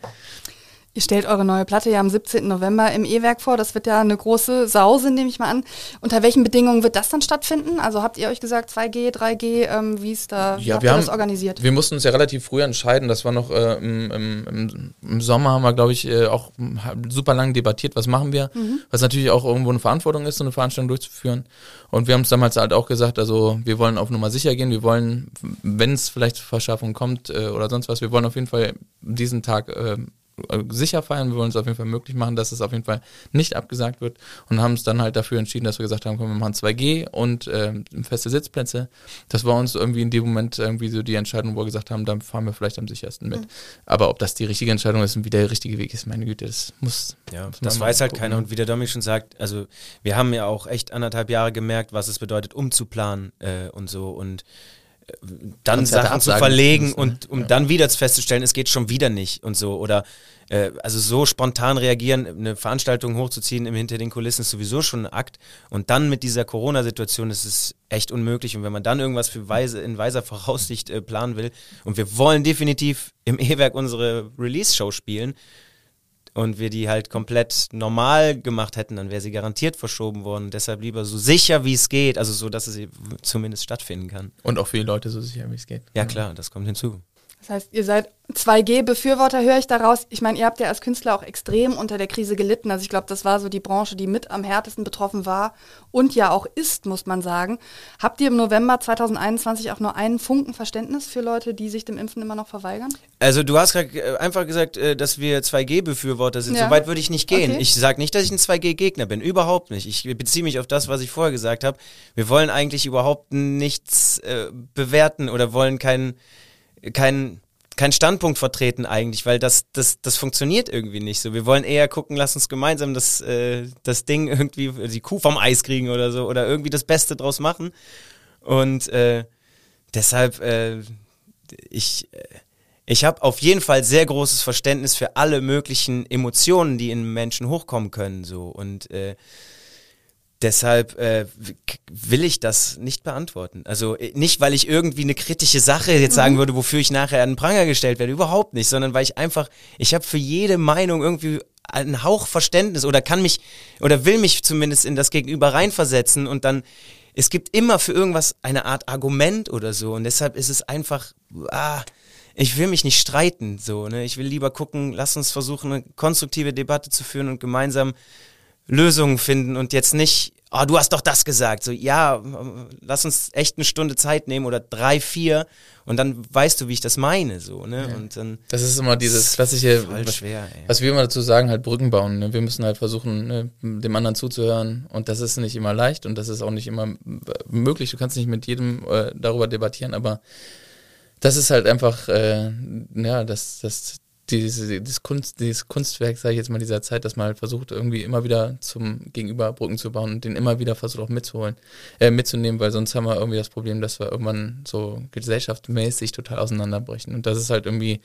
Ihr stellt eure neue Platte ja am 17. November im E-Werk vor. Das wird ja eine große Sause, nehme ich mal an. Unter welchen Bedingungen wird das dann stattfinden? Also habt ihr euch gesagt 2G, 3G, ähm, wie ist da ja, wir haben, das organisiert? Wir mussten uns ja relativ früh entscheiden. Das war noch äh, im, im, im, Sommer haben wir, glaube ich, äh, auch super lang debattiert, was machen wir. Mhm. Was natürlich auch irgendwo eine Verantwortung ist, so eine Veranstaltung durchzuführen. Und wir haben es damals halt auch gesagt, also wir wollen auf Nummer sicher gehen. Wir wollen, wenn es vielleicht zur Verschärfung kommt äh, oder sonst was, wir wollen auf jeden Fall diesen Tag äh, äh, sicher feiern. Wir wollen es auf jeden Fall möglich machen, dass es auf jeden Fall nicht abgesagt wird und haben es dann halt dafür entschieden, dass wir gesagt haben, komm, wir machen 2G und äh, feste Sitzplätze. Das war uns irgendwie in dem Moment irgendwie so die Entscheidung, wo wir gesagt haben, dann fahren wir vielleicht am sichersten mit. Mhm. Aber ob das die richtige Entscheidung ist und wie der richtige Weg ist, meine Güte, das muss. Ja, das weiß halt gucken. keiner. Und wie der Domi schon sagt, also wir haben ja auch echt anderthalb Jahre gemerkt, was es bedeutet, umzuplanen äh, und so und dann Konzerte Sachen zu verlegen müssen, ne? und um ja. dann wieder festzustellen, es geht schon wieder nicht und so oder äh, also so spontan reagieren, eine Veranstaltung hochzuziehen im hinter den Kulissen ist sowieso schon ein Akt und dann mit dieser Corona-Situation ist es echt unmöglich und wenn man dann irgendwas für weise, in weiser Voraussicht äh, planen will und wir wollen definitiv im E-Werk unsere Release-Show spielen und wir die halt komplett normal gemacht hätten, dann wäre sie garantiert verschoben worden. Deshalb lieber so sicher wie es geht, also so, dass es zumindest stattfinden kann. Und auch für die Leute so sicher wie es geht. Ja klar, das kommt hinzu. Das heißt, ihr seid 2G-Befürworter, höre ich daraus. Ich meine, ihr habt ja als Künstler auch extrem unter der Krise gelitten. Also ich glaube, das war so die Branche, die mit am härtesten betroffen war und ja auch ist, muss man sagen. Habt ihr im November 2021 auch nur einen Funken Verständnis für Leute, die sich dem Impfen immer noch verweigern? Also du hast gerade äh, einfach gesagt, äh, dass wir 2G-Befürworter sind. Ja. So weit würde ich nicht gehen. Okay. Ich sage nicht, dass ich ein 2G-Gegner bin. Überhaupt nicht. Ich beziehe mich auf das, was ich vorher gesagt habe. Wir wollen eigentlich überhaupt nichts äh, bewerten oder wollen keinen kein, kein Standpunkt vertreten eigentlich, weil das, das, das funktioniert irgendwie nicht so. Wir wollen eher gucken, lass uns gemeinsam das, äh, das Ding irgendwie, die Kuh vom Eis kriegen oder so oder irgendwie das Beste draus machen. Und äh, deshalb, äh, ich, äh, ich habe auf jeden Fall sehr großes Verständnis für alle möglichen Emotionen, die in Menschen hochkommen können. So. Und äh, Deshalb äh, will ich das nicht beantworten. Also äh, nicht, weil ich irgendwie eine kritische Sache jetzt sagen mhm. würde, wofür ich nachher an den Pranger gestellt werde, überhaupt nicht, sondern weil ich einfach, ich habe für jede Meinung irgendwie einen Hauch Verständnis oder kann mich oder will mich zumindest in das Gegenüber reinversetzen und dann es gibt immer für irgendwas eine Art Argument oder so und deshalb ist es einfach ah, ich will mich nicht streiten so, ne? Ich will lieber gucken, lass uns versuchen eine konstruktive Debatte zu führen und gemeinsam Lösungen finden und jetzt nicht, oh, du hast doch das gesagt. So, ja, lass uns echt eine Stunde Zeit nehmen oder drei, vier und dann weißt du, wie ich das meine, so, ne? Ja. Und dann. Das ist immer dieses klassische, was, schwer, was, wir immer dazu sagen, halt Brücken bauen. Ne? Wir müssen halt versuchen, ne, dem anderen zuzuhören und das ist nicht immer leicht und das ist auch nicht immer möglich. Du kannst nicht mit jedem äh, darüber debattieren, aber das ist halt einfach, äh, ja, das, das diese, dieses, Kunst, dieses Kunstwerk, sage ich jetzt mal, dieser Zeit, dass man halt versucht, irgendwie immer wieder zum Gegenüber Brücken zu bauen und den immer wieder versucht auch mitzuholen, äh, mitzunehmen, weil sonst haben wir irgendwie das Problem, dass wir irgendwann so gesellschaftsmäßig total auseinanderbrechen. Und das ist halt irgendwie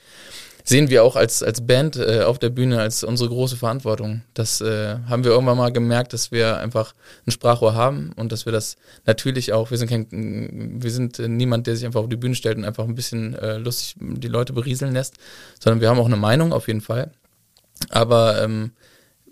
sehen wir auch als, als Band äh, auf der Bühne als unsere große Verantwortung. Das äh, haben wir irgendwann mal gemerkt, dass wir einfach ein Sprachrohr haben und dass wir das natürlich auch, wir sind kein, wir sind äh, niemand, der sich einfach auf die Bühne stellt und einfach ein bisschen äh, lustig die Leute berieseln lässt, sondern wir haben auch eine Meinung auf jeden Fall. Aber ähm,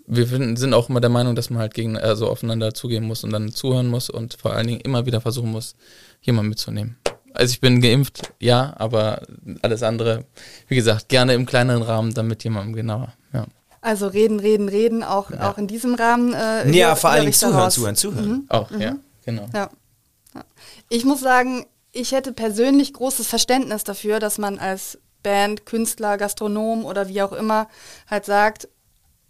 wir sind auch immer der Meinung, dass man halt gegen, also aufeinander zugehen muss und dann zuhören muss und vor allen Dingen immer wieder versuchen muss, jemanden mitzunehmen. Also ich bin geimpft, ja, aber alles andere, wie gesagt, gerne im kleineren Rahmen, dann mit jemandem genauer. Ja. Also reden, reden, reden, auch, ja. auch in diesem Rahmen. Äh, ja, vor allen Dingen zuhören, zuhören, zuhören. Mhm. Auch, mhm. ja, genau. Ja. Ich muss sagen, ich hätte persönlich großes Verständnis dafür, dass man als Band, Künstler, Gastronom oder wie auch immer halt sagt,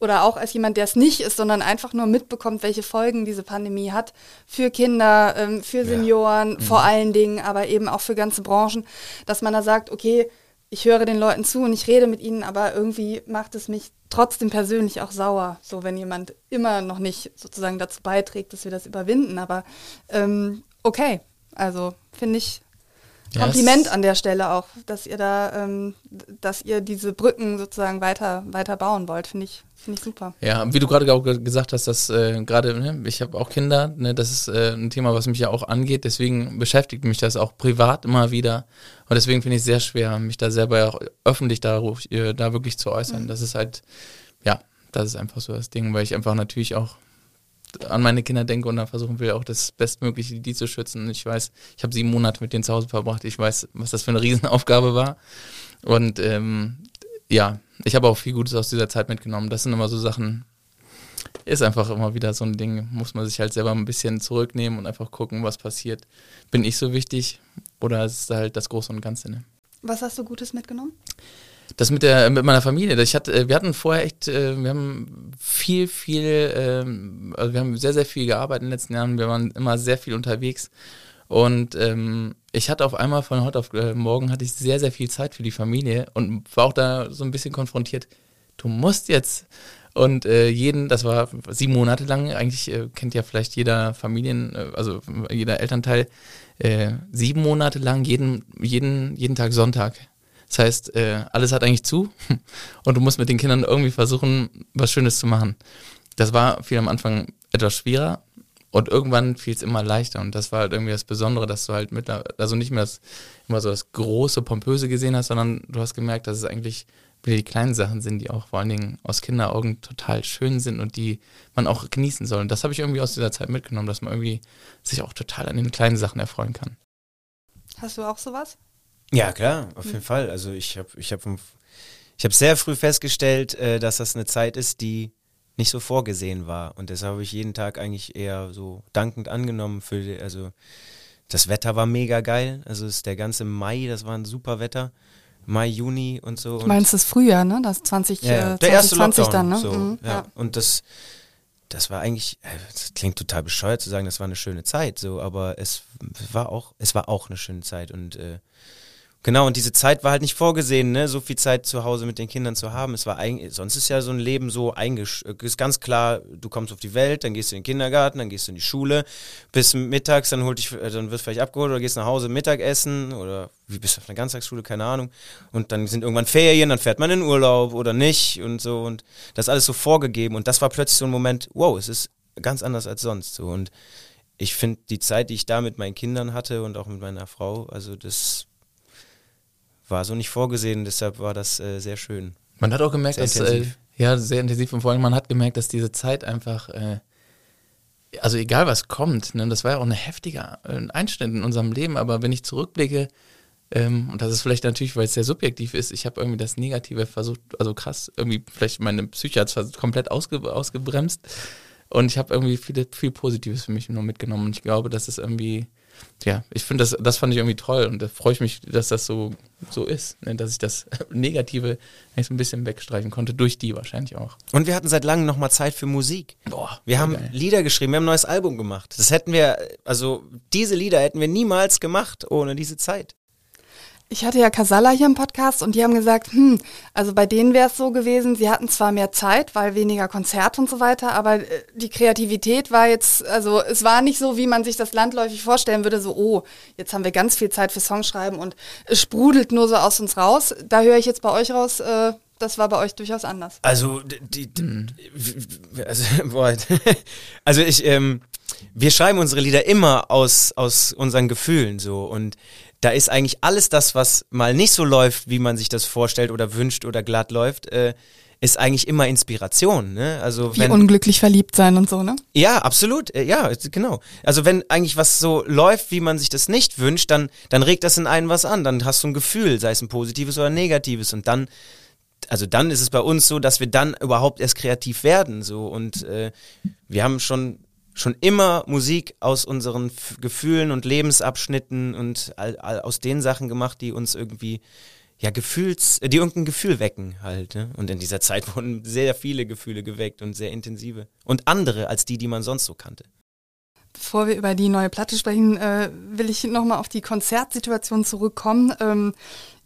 oder auch als jemand, der es nicht ist, sondern einfach nur mitbekommt, welche Folgen diese Pandemie hat für Kinder, ähm, für Senioren, ja. mhm. vor allen Dingen, aber eben auch für ganze Branchen, dass man da sagt, okay, ich höre den Leuten zu und ich rede mit ihnen, aber irgendwie macht es mich trotzdem persönlich auch sauer, so wenn jemand immer noch nicht sozusagen dazu beiträgt, dass wir das überwinden. Aber ähm, okay, also finde ich Kompliment an der Stelle auch, dass ihr da, ähm, dass ihr diese Brücken sozusagen weiter, weiter bauen wollt, finde ich, finde ich super. Ja, wie du gerade auch gesagt hast, dass äh, gerade, ne, ich habe auch Kinder, ne, das ist äh, ein Thema, was mich ja auch angeht, deswegen beschäftigt mich das auch privat immer wieder und deswegen finde ich es sehr schwer, mich da selber auch öffentlich da, äh, da wirklich zu äußern. Mhm. Das ist halt, ja, das ist einfach so das Ding, weil ich einfach natürlich auch an meine Kinder denke und dann versuchen will, auch das Bestmögliche die zu schützen. Ich weiß, ich habe sieben Monate mit denen zu Hause verbracht. Ich weiß, was das für eine Riesenaufgabe war. Und ähm, ja, ich habe auch viel Gutes aus dieser Zeit mitgenommen. Das sind immer so Sachen, ist einfach immer wieder so ein Ding, muss man sich halt selber ein bisschen zurücknehmen und einfach gucken, was passiert. Bin ich so wichtig oder ist halt das Große und Ganze? Ne? Was hast du Gutes mitgenommen? Das mit der mit meiner Familie. Ich hatte, wir hatten vorher echt, äh, wir haben viel, viel, ähm, also wir haben sehr, sehr viel gearbeitet in den letzten Jahren. Wir waren immer sehr viel unterwegs. Und ähm, ich hatte auf einmal von heute auf äh, morgen hatte ich sehr, sehr viel Zeit für die Familie und war auch da so ein bisschen konfrontiert. Du musst jetzt und äh, jeden, das war sieben Monate lang, eigentlich äh, kennt ja vielleicht jeder Familien, äh, also jeder Elternteil, äh, sieben Monate lang jeden, jeden, jeden Tag Sonntag das heißt, äh, alles hat eigentlich zu und du musst mit den Kindern irgendwie versuchen, was Schönes zu machen. Das war viel am Anfang etwas schwerer und irgendwann fiel es immer leichter und das war halt irgendwie das Besondere, dass du halt mit, also nicht mehr das, immer so das große, pompöse gesehen hast, sondern du hast gemerkt, dass es eigentlich wieder die kleinen Sachen sind, die auch vor allen Dingen aus Kinderaugen total schön sind und die man auch genießen soll. Und das habe ich irgendwie aus dieser Zeit mitgenommen, dass man irgendwie sich auch total an den kleinen Sachen erfreuen kann. Hast du auch sowas? Ja, klar, auf jeden Fall. Also ich habe ich hab, ich hab sehr früh festgestellt, äh, dass das eine Zeit ist, die nicht so vorgesehen war. Und deshalb habe ich jeden Tag eigentlich eher so dankend angenommen für, die, also das Wetter war mega geil. Also ist der ganze Mai, das war ein super Wetter. Mai, Juni und so. Du meinst das Frühjahr, ne? Das 20, ja, äh, der erste Lockdown, dann, ne? So, mhm, ja. ja. Und das, das war eigentlich, äh, das klingt total bescheuert zu sagen, das war eine schöne Zeit, so, aber es war auch, es war auch eine schöne Zeit und äh, Genau, und diese Zeit war halt nicht vorgesehen, ne, so viel Zeit zu Hause mit den Kindern zu haben. Es war eigentlich, sonst ist ja so ein Leben so eingesch, ist ganz klar, du kommst auf die Welt, dann gehst du in den Kindergarten, dann gehst du in die Schule, bis mittags, dann holt dich, äh, dann wirst du vielleicht abgeholt oder gehst nach Hause Mittagessen oder wie bist du auf einer Ganztagsschule, keine Ahnung. Und dann sind irgendwann Ferien, dann fährt man in Urlaub oder nicht und so. Und das ist alles so vorgegeben. Und das war plötzlich so ein Moment, wow, es ist ganz anders als sonst so. Und ich finde die Zeit, die ich da mit meinen Kindern hatte und auch mit meiner Frau, also das war so nicht vorgesehen, deshalb war das äh, sehr schön. Man hat auch gemerkt, sehr dass, äh, ja, sehr intensiv und vor allem man hat gemerkt, dass diese Zeit einfach, äh, also egal was kommt, ne, das war ja auch eine heftige äh, Einschnitt in unserem Leben, aber wenn ich zurückblicke, ähm, und das ist vielleicht natürlich, weil es sehr subjektiv ist, ich habe irgendwie das Negative versucht, also krass, irgendwie vielleicht meine Psyche hat es komplett ausge, ausgebremst und ich habe irgendwie viel, viel Positives für mich nur mitgenommen und ich glaube, dass es irgendwie ja, ich finde das, das fand ich irgendwie toll und da freue ich mich, dass das so, so ist, ne, dass ich das Negative eigentlich so ein bisschen wegstreichen konnte, durch die wahrscheinlich auch. Und wir hatten seit langem nochmal Zeit für Musik. Boah, wir haben geil. Lieder geschrieben, wir haben ein neues Album gemacht. Das hätten wir, also diese Lieder hätten wir niemals gemacht ohne diese Zeit. Ich hatte ja Casalla hier im Podcast und die haben gesagt, hm, also bei denen wäre es so gewesen, sie hatten zwar mehr Zeit, weil weniger Konzerte und so weiter, aber äh, die Kreativität war jetzt, also es war nicht so, wie man sich das landläufig vorstellen würde, so, oh, jetzt haben wir ganz viel Zeit für Songschreiben und es sprudelt nur so aus uns raus. Da höre ich jetzt bei euch raus, äh, das war bei euch durchaus anders. Also, die, die mhm. also, boah, also ich, ähm, wir schreiben unsere Lieder immer aus, aus unseren Gefühlen so und da ist eigentlich alles das, was mal nicht so läuft, wie man sich das vorstellt oder wünscht oder glatt läuft, äh, ist eigentlich immer Inspiration. Ne? Also wie wenn, unglücklich verliebt sein und so, ne? Ja, absolut. Äh, ja, genau. Also wenn eigentlich was so läuft, wie man sich das nicht wünscht, dann, dann regt das in einen was an. Dann hast du ein Gefühl, sei es ein positives oder ein negatives. Und dann, also dann ist es bei uns so, dass wir dann überhaupt erst kreativ werden. So und äh, wir haben schon schon immer Musik aus unseren F Gefühlen und Lebensabschnitten und all, all, aus den Sachen gemacht, die uns irgendwie ja Gefühls, die irgendein Gefühl wecken halt. Ne? Und in dieser Zeit wurden sehr viele Gefühle geweckt und sehr intensive und andere als die, die man sonst so kannte. Bevor wir über die neue Platte sprechen, äh, will ich nochmal auf die Konzertsituation zurückkommen. Ähm,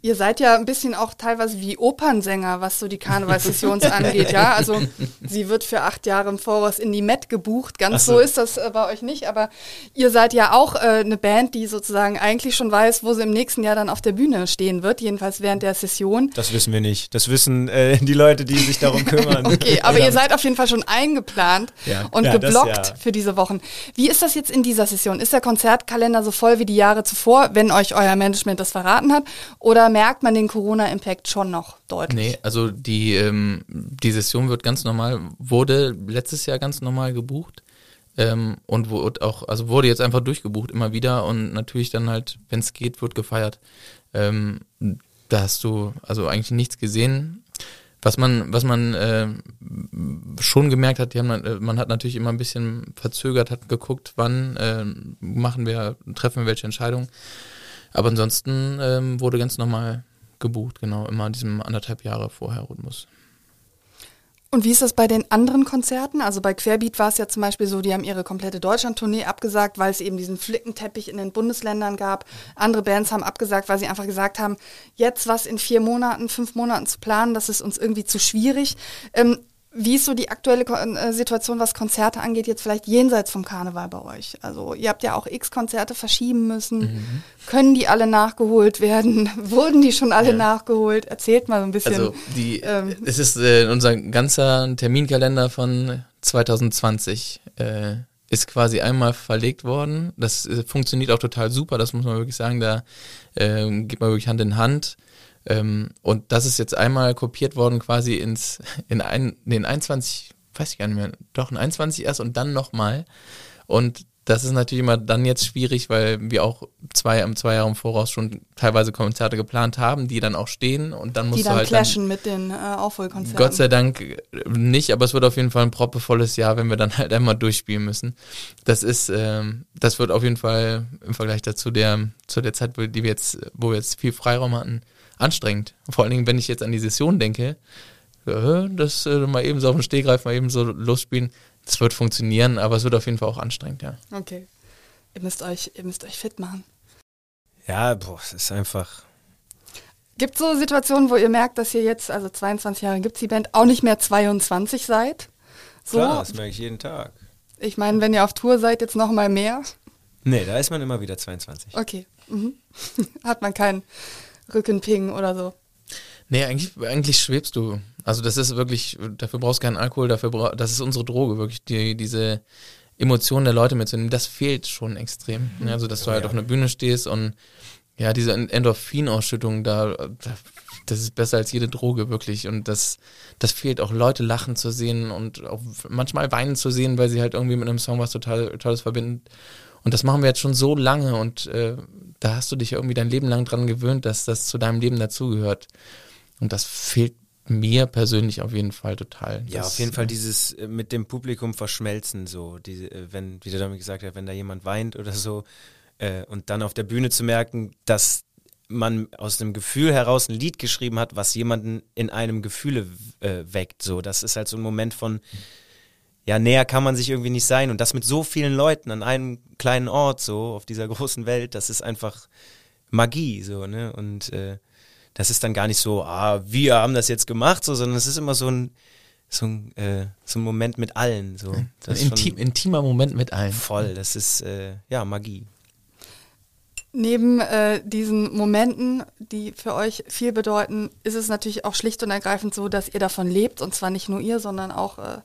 Ihr seid ja ein bisschen auch teilweise wie Opernsänger, was so die Karnevalssessions angeht, ja. Also sie wird für acht Jahre im Voraus in die Met gebucht. Ganz so. so. ist das äh, bei euch nicht, aber ihr seid ja auch äh, eine Band, die sozusagen eigentlich schon weiß, wo sie im nächsten Jahr dann auf der Bühne stehen wird, jedenfalls während der Session. Das wissen wir nicht. Das wissen äh, die Leute, die sich darum kümmern. okay, aber ihr seid auf jeden Fall schon eingeplant ja. und ja, geblockt das, ja. für diese Wochen. Wie ist das jetzt in dieser Session? Ist der Konzertkalender so voll wie die Jahre zuvor, wenn euch euer Management das verraten hat? Oder merkt man den Corona-Impact schon noch deutlich. Nee, also die, ähm, die Session wird ganz normal, wurde letztes Jahr ganz normal gebucht. Ähm, und wurde auch, also wurde jetzt einfach durchgebucht immer wieder und natürlich dann halt, wenn es geht, wird gefeiert. Ähm, da hast du also eigentlich nichts gesehen. Was man, was man äh, schon gemerkt hat, haben, äh, man hat natürlich immer ein bisschen verzögert, hat geguckt, wann äh, machen wir, treffen wir welche Entscheidungen. Aber ansonsten ähm, wurde ganz normal gebucht, genau, immer an diesem anderthalb Jahre vorher Rhythmus. Und wie ist das bei den anderen Konzerten? Also bei Querbeat war es ja zum Beispiel so, die haben ihre komplette Deutschland-Tournee abgesagt, weil es eben diesen Flickenteppich in den Bundesländern gab. Andere Bands haben abgesagt, weil sie einfach gesagt haben, jetzt was in vier Monaten, fünf Monaten zu planen, das ist uns irgendwie zu schwierig. Ähm, wie ist so die aktuelle äh, Situation, was Konzerte angeht, jetzt vielleicht jenseits vom Karneval bei euch? Also ihr habt ja auch x Konzerte verschieben müssen. Mhm. Können die alle nachgeholt werden? Wurden die schon alle ja. nachgeholt? Erzählt mal so ein bisschen. Also die, ähm, es ist äh, unser ganzer Terminkalender von 2020 äh, ist quasi einmal verlegt worden. Das äh, funktioniert auch total super, das muss man wirklich sagen. Da äh, geht man wirklich Hand in Hand. Ähm, und das ist jetzt einmal kopiert worden quasi ins, in ein, in 21, weiß ich gar nicht mehr, doch in 21 erst und dann nochmal. Und das ist natürlich immer dann jetzt schwierig, weil wir auch zwei, zwei Jahre im Voraus schon teilweise Konzerte geplant haben, die dann auch stehen und dann musst die dann du halt clashen dann, mit den äh, Aufholkonzerten. Gott sei Dank nicht, aber es wird auf jeden Fall ein proppevolles Jahr, wenn wir dann halt einmal durchspielen müssen. Das ist, ähm, das wird auf jeden Fall im Vergleich dazu der, zu der Zeit, die wir jetzt, wo wir jetzt viel Freiraum hatten, anstrengend. Vor allen Dingen, wenn ich jetzt an die Session denke, das äh, mal eben so auf den Stegreif, mal eben so losspielen, das wird funktionieren, aber es wird auf jeden Fall auch anstrengend, ja. Okay. Ihr müsst euch, ihr müsst euch fit machen. Ja, boah, es ist einfach. Gibt es so Situationen, wo ihr merkt, dass ihr jetzt, also 22 Jahre gibt es die Band, auch nicht mehr 22 seid? So? Klar, das merke ich jeden Tag. Ich meine, wenn ihr auf Tour seid, jetzt noch mal mehr. Nee, da ist man immer wieder 22. Okay. Mhm. Hat man keinen Rückenping oder so. Nee, eigentlich, eigentlich schwebst du. Also das ist wirklich, dafür brauchst du keinen Alkohol, dafür brauch, das ist unsere Droge, wirklich, die, diese Emotionen der Leute mitzunehmen, das fehlt schon extrem. Mhm. Also, dass du halt ja. auf einer Bühne stehst und ja, diese Endorphinausschüttung da, da, das ist besser als jede Droge, wirklich. Und das, das fehlt auch, Leute lachen zu sehen und auch manchmal weinen zu sehen, weil sie halt irgendwie mit einem Song was total Tolles verbinden. Und das machen wir jetzt schon so lange und äh, da hast du dich irgendwie dein Leben lang dran gewöhnt, dass das zu deinem Leben dazugehört. Und das fehlt mir persönlich auf jeden Fall total. Ja, das, auf jeden Fall dieses äh, mit dem Publikum verschmelzen, so, diese, äh, wenn, wie der damit gesagt hat, wenn da jemand weint oder so, äh, und dann auf der Bühne zu merken, dass man aus einem Gefühl heraus ein Lied geschrieben hat, was jemanden in einem Gefühle äh, weckt. So, das ist halt so ein Moment von, ja, näher kann man sich irgendwie nicht sein. Und das mit so vielen Leuten an einem kleinen Ort, so auf dieser großen Welt, das ist einfach Magie, so, ne? Und äh, das ist dann gar nicht so, ah, wir haben das jetzt gemacht, so, sondern es ist immer so ein, so ein, äh, so ein Moment mit allen. So. Das ein intim, intimer Moment mit allen. Voll, das ist äh, ja Magie. Neben äh, diesen Momenten, die für euch viel bedeuten, ist es natürlich auch schlicht und ergreifend so, dass ihr davon lebt und zwar nicht nur ihr, sondern auch äh,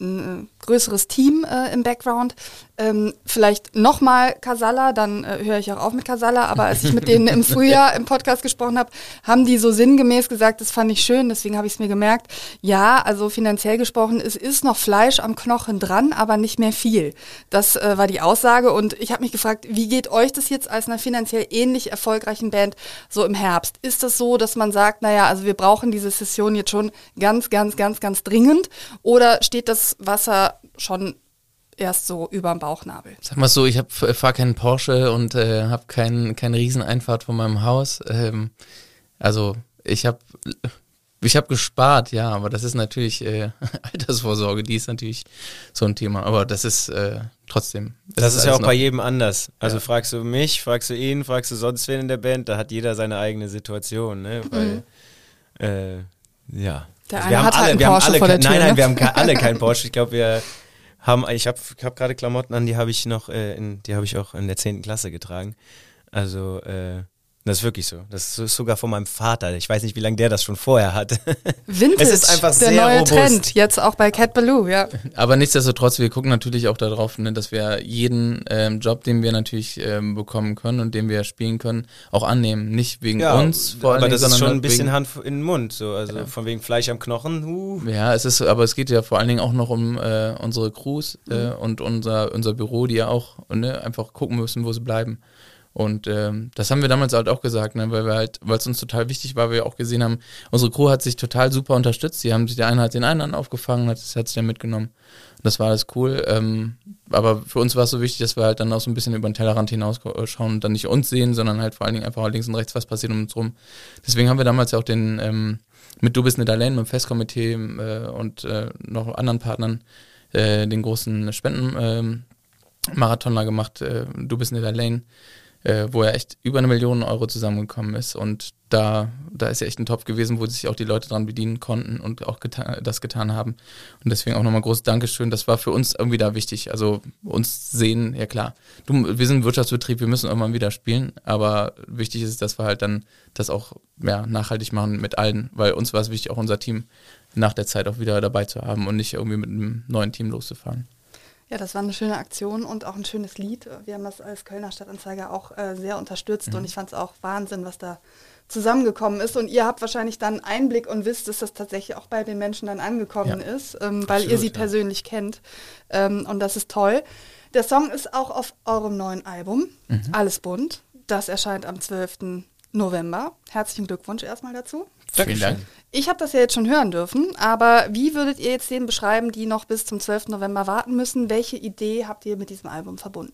ein äh, größeres Team äh, im Background. Ähm, vielleicht nochmal Casalla, dann äh, höre ich auch auf mit Casalla, aber als ich mit denen im Frühjahr im Podcast gesprochen habe, haben die so sinngemäß gesagt, das fand ich schön, deswegen habe ich es mir gemerkt. Ja, also finanziell gesprochen, es ist noch Fleisch am Knochen dran, aber nicht mehr viel. Das äh, war die Aussage und ich habe mich gefragt, wie geht euch das jetzt als einer finanziell ähnlich erfolgreichen Band so im Herbst? Ist das so, dass man sagt, naja, also wir brauchen diese Session jetzt schon ganz, ganz, ganz, ganz dringend oder steht das Wasser schon erst so über dem Bauchnabel. Sag mal so, ich fahre keinen Porsche und äh, habe keinen kein Rieseneinfahrt von meinem Haus. Ähm, also ich habe ich habe gespart, ja, aber das ist natürlich äh, Altersvorsorge, die ist natürlich so ein Thema. Aber das ist äh, trotzdem. Das, das ist, ist ja auch bei jedem anders. Also ja. fragst du mich, fragst du ihn, fragst du sonst wen in der Band, da hat jeder seine eigene Situation, ne? Weil, mhm. äh, ja. Der also eine hat halt alle, einen Porsche alle, vor der Tür. Nein, nein, ne? wir haben alle keinen Porsche. Ich glaube, wir haben, ich habe hab gerade Klamotten an, die habe ich noch, äh, in, die habe ich auch in der 10. Klasse getragen. Also äh, das ist wirklich so. Das ist sogar von meinem Vater. Ich weiß nicht, wie lange der das schon vorher hat. Vintage, es ist einfach der sehr neue robust. Trend, jetzt auch bei Cat Baloo, ja. Aber nichtsdestotrotz, wir gucken natürlich auch darauf, ne, dass wir jeden ähm, Job, den wir natürlich ähm, bekommen können und den wir spielen können, auch annehmen. Nicht wegen ja, uns vor allem. Aber das ist schon ein bisschen Hand in den Mund, so. also ja. von wegen Fleisch am Knochen. Uh. Ja, es ist, aber es geht ja vor allen Dingen auch noch um äh, unsere Crews äh, mhm. und unser, unser Büro, die ja auch ne, einfach gucken müssen, wo sie bleiben. Und ähm, das haben wir damals halt auch gesagt, ne, weil wir halt, weil es uns total wichtig war, weil wir auch gesehen haben, unsere Crew hat sich total super unterstützt. Die haben sich, der eine hat den anderen aufgefangen, hat, hat sich dann mitgenommen. Und das war alles cool. Ähm, aber für uns war es so wichtig, dass wir halt dann auch so ein bisschen über den Tellerrand hinausschauen und dann nicht uns sehen, sondern halt vor allen Dingen einfach links und rechts, was passiert um uns rum. Deswegen haben wir damals ja auch den, ähm, mit Du bist nicht allein, mit dem Festkomitee äh, und äh, noch anderen Partnern äh, den großen Spenden äh, gemacht, äh, Du bist nicht allein äh, wo ja echt über eine Million Euro zusammengekommen ist. Und da, da ist ja echt ein Topf gewesen, wo sich auch die Leute dran bedienen konnten und auch geta das getan haben. Und deswegen auch nochmal großes Dankeschön. Das war für uns irgendwie da wichtig. Also uns sehen, ja klar, du, wir sind ein Wirtschaftsbetrieb, wir müssen irgendwann wieder spielen, aber wichtig ist, dass wir halt dann das auch ja, nachhaltig machen mit allen, weil uns war es wichtig, auch unser Team nach der Zeit auch wieder dabei zu haben und nicht irgendwie mit einem neuen Team loszufahren. Ja, das war eine schöne Aktion und auch ein schönes Lied. Wir haben das als Kölner Stadtanzeiger auch äh, sehr unterstützt mhm. und ich fand es auch Wahnsinn, was da zusammengekommen ist. Und ihr habt wahrscheinlich dann Einblick und wisst, dass das tatsächlich auch bei den Menschen dann angekommen ja. ist, ähm, weil Absolut, ihr sie ja. persönlich kennt. Ähm, und das ist toll. Der Song ist auch auf eurem neuen Album, mhm. Alles bunt. Das erscheint am 12. November. Herzlichen Glückwunsch erstmal dazu. Vielen Dank. Ich habe das ja jetzt schon hören dürfen, aber wie würdet ihr jetzt den beschreiben, die noch bis zum 12. November warten müssen? Welche Idee habt ihr mit diesem Album verbunden?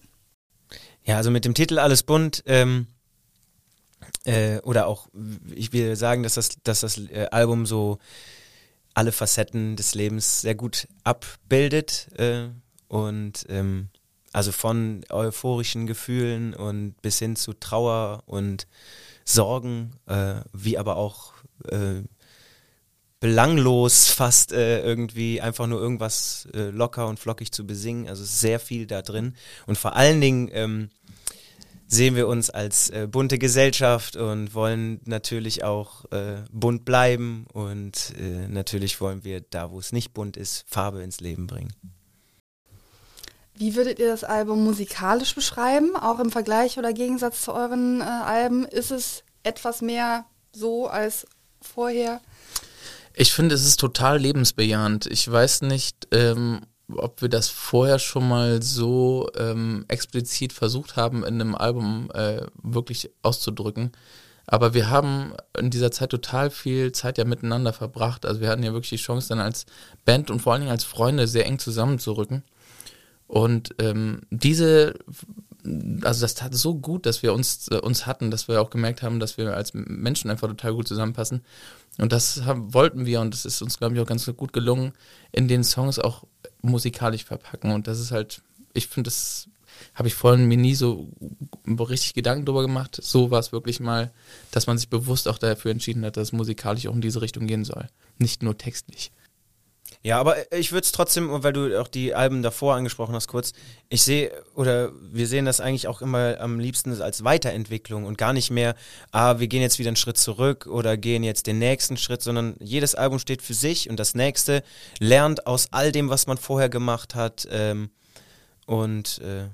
Ja, also mit dem Titel Alles bunt ähm, äh, oder auch, ich will sagen, dass das, dass das äh, Album so alle Facetten des Lebens sehr gut abbildet äh, und ähm, also von euphorischen Gefühlen und bis hin zu Trauer und Sorgen, äh, wie aber auch äh, belanglos fast äh, irgendwie einfach nur irgendwas äh, locker und flockig zu besingen. Also sehr viel da drin. Und vor allen Dingen ähm, sehen wir uns als äh, bunte Gesellschaft und wollen natürlich auch äh, bunt bleiben. Und äh, natürlich wollen wir da, wo es nicht bunt ist, Farbe ins Leben bringen. Wie würdet ihr das Album musikalisch beschreiben? Auch im Vergleich oder Gegensatz zu euren äh, Alben? Ist es etwas mehr so als vorher? Ich finde, es ist total lebensbejahend. Ich weiß nicht, ähm, ob wir das vorher schon mal so ähm, explizit versucht haben, in einem Album äh, wirklich auszudrücken. Aber wir haben in dieser Zeit total viel Zeit ja miteinander verbracht. Also wir hatten ja wirklich die Chance, dann als Band und vor allen Dingen als Freunde sehr eng zusammenzurücken. Und ähm, diese also das tat so gut, dass wir uns, äh, uns hatten, dass wir auch gemerkt haben, dass wir als Menschen einfach total gut zusammenpassen. Und das haben, wollten wir und das ist uns, glaube ich, auch ganz gut gelungen, in den Songs auch musikalisch verpacken. Und das ist halt, ich finde, das habe ich vorhin mir nie so richtig Gedanken drüber gemacht. So war es wirklich mal, dass man sich bewusst auch dafür entschieden hat, dass es musikalisch auch in diese Richtung gehen soll. Nicht nur textlich. Ja, aber ich würde es trotzdem, weil du auch die Alben davor angesprochen hast, kurz, ich sehe, oder wir sehen das eigentlich auch immer am liebsten als Weiterentwicklung und gar nicht mehr, ah, wir gehen jetzt wieder einen Schritt zurück oder gehen jetzt den nächsten Schritt, sondern jedes Album steht für sich und das nächste lernt aus all dem, was man vorher gemacht hat. Ähm, und äh,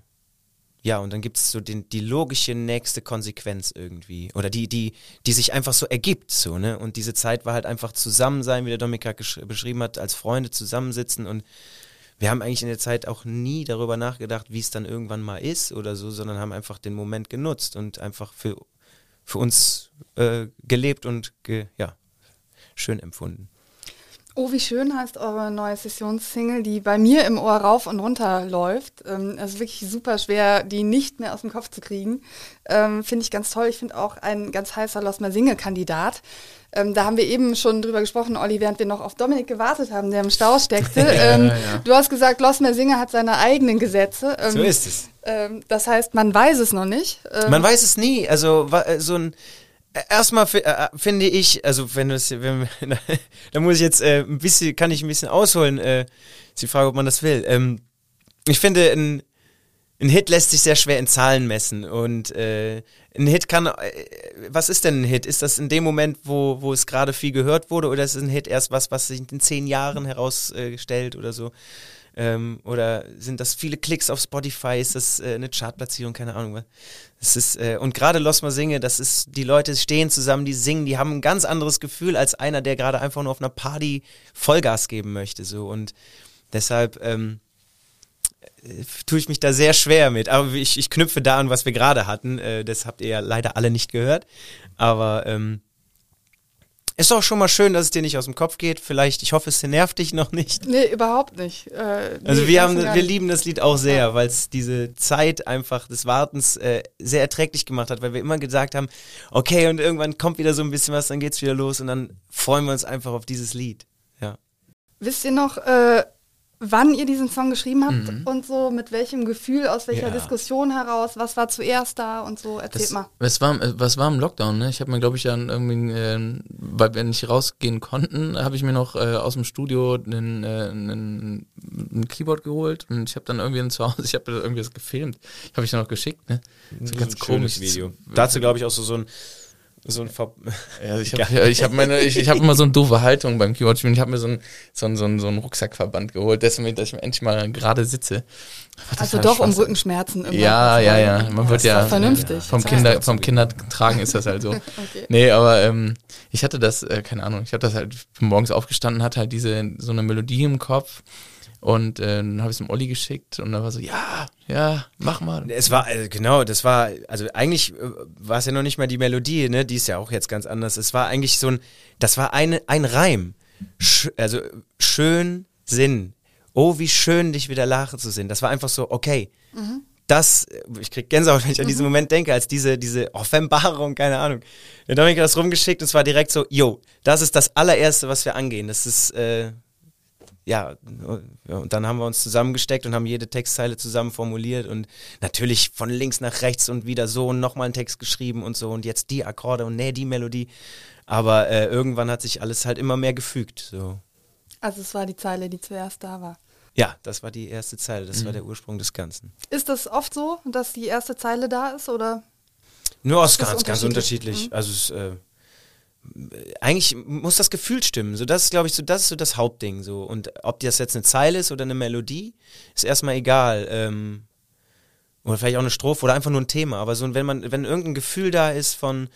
ja, und dann gibt es so den, die logische nächste Konsequenz irgendwie. Oder die, die, die sich einfach so ergibt, so, ne? Und diese Zeit war halt einfach zusammen sein, wie der Dominik beschrieben hat, als Freunde zusammensitzen und wir haben eigentlich in der Zeit auch nie darüber nachgedacht, wie es dann irgendwann mal ist oder so, sondern haben einfach den Moment genutzt und einfach für, für uns äh, gelebt und ge, ja, schön empfunden. Oh, wie schön heißt eure neue Sessionssingle, die bei mir im Ohr rauf und runter läuft. Ähm, es ist wirklich super schwer, die nicht mehr aus dem Kopf zu kriegen. Ähm, finde ich ganz toll. Ich finde auch ein ganz heißer Lost My Single-Kandidat. Ähm, da haben wir eben schon drüber gesprochen, Olli, während wir noch auf Dominik gewartet haben, der im Stau steckte. ja, ähm, ja. Du hast gesagt, Lost My Singer hat seine eigenen Gesetze. Ähm, so ist es. Das heißt, man weiß es noch nicht. Man weiß es nie. Also äh, so ein Erstmal äh, äh, finde ich, also wenn es, wenn, da muss ich jetzt äh, ein bisschen, kann ich ein bisschen ausholen. Äh, ist die Frage, ob man das will. Ähm, ich finde, ein, ein Hit lässt sich sehr schwer in Zahlen messen und äh, ein Hit kann, äh, was ist denn ein Hit? Ist das in dem Moment, wo, wo es gerade viel gehört wurde oder ist ein Hit erst was, was sich in zehn Jahren herausstellt oder so? Ähm, oder sind das viele Klicks auf Spotify? Ist das äh, eine Chartplatzierung? Keine Ahnung. Es ist, äh, und gerade Los Mal Singe, das ist, die Leute stehen zusammen, die singen, die haben ein ganz anderes Gefühl als einer, der gerade einfach nur auf einer Party Vollgas geben möchte. So. Und deshalb ähm, äh, tue ich mich da sehr schwer mit. Aber ich, ich knüpfe da an, was wir gerade hatten. Äh, das habt ihr ja leider alle nicht gehört. Aber ähm, ist auch schon mal schön, dass es dir nicht aus dem Kopf geht. Vielleicht, ich hoffe, es nervt dich noch nicht. Nee, überhaupt nicht. Äh, also nee, wir haben, wir lieben das Lied auch sehr, ja. weil es diese Zeit einfach des Wartens äh, sehr erträglich gemacht hat, weil wir immer gesagt haben, okay, und irgendwann kommt wieder so ein bisschen was, dann geht's wieder los und dann freuen wir uns einfach auf dieses Lied. Ja. Wisst ihr noch, äh, wann ihr diesen Song geschrieben habt mhm. und so, mit welchem Gefühl, aus welcher ja. Diskussion heraus, was war zuerst da und so, erzählt das, mal. Was war, was war im Lockdown, ne? Ich habe mir, glaube ich, dann irgendwie, äh, weil wir nicht rausgehen konnten, habe ich mir noch äh, aus dem Studio einen, äh, einen, ein Keyboard geholt und ich habe dann irgendwie zu Hause, ich habe irgendwie das gefilmt, habe ich dann noch geschickt, ne? So ein ganz komisches Video. Dazu, glaube ich, auch so, so ein so ein Ver ja, ich habe ich hab meine ich, ich habe immer so eine doofe Haltung beim Keyboard spielen. Ich habe mir so einen so einen, so einen, so einen Rucksackverband geholt, deswegen dass ich endlich mal gerade sitze. Also doch um Rückenschmerzen immer. Ja, ja, ja, man wird ja vernünftig. vom Kinder vom Kindertragen ist das halt so. okay. Nee, aber ähm, ich hatte das äh, keine Ahnung, ich habe das halt morgens aufgestanden, hatte halt diese so eine Melodie im Kopf und äh, dann habe ich es dem Olli geschickt und dann war so, ja, ja, mach mal. Es war, äh, genau, das war, also eigentlich äh, war es ja noch nicht mal die Melodie, ne? Die ist ja auch jetzt ganz anders. Es war eigentlich so ein, das war eine, ein Reim. Sch also schön Sinn. Oh, wie schön, dich wieder lachen zu sehen. Das war einfach so, okay. Mhm. Das, ich krieg Gänsehaut, wenn ich an diesen mhm. Moment denke, als diese, diese Offenbarung, keine Ahnung. Der Dominik hat das rumgeschickt und es war direkt so, yo, das ist das allererste, was wir angehen. Das ist, äh, ja, und dann haben wir uns zusammengesteckt und haben jede Textzeile zusammen formuliert und natürlich von links nach rechts und wieder so und nochmal einen Text geschrieben und so und jetzt die Akkorde und nee, die Melodie. Aber äh, irgendwann hat sich alles halt immer mehr gefügt. So. Also es war die Zeile, die zuerst da war. Ja, das war die erste Zeile, das mhm. war der Ursprung des Ganzen. Ist das oft so, dass die erste Zeile da ist oder? Nur aus ganz, ganz unterschiedlich. Mhm. Also es, äh, eigentlich muss das Gefühl stimmen. So, das ist, glaube ich, so, das ist so das Hauptding. So. Und ob das jetzt eine Zeile ist oder eine Melodie, ist erstmal egal. Ähm, oder vielleicht auch eine Strophe oder einfach nur ein Thema. Aber so, wenn man, wenn irgendein Gefühl da ist von,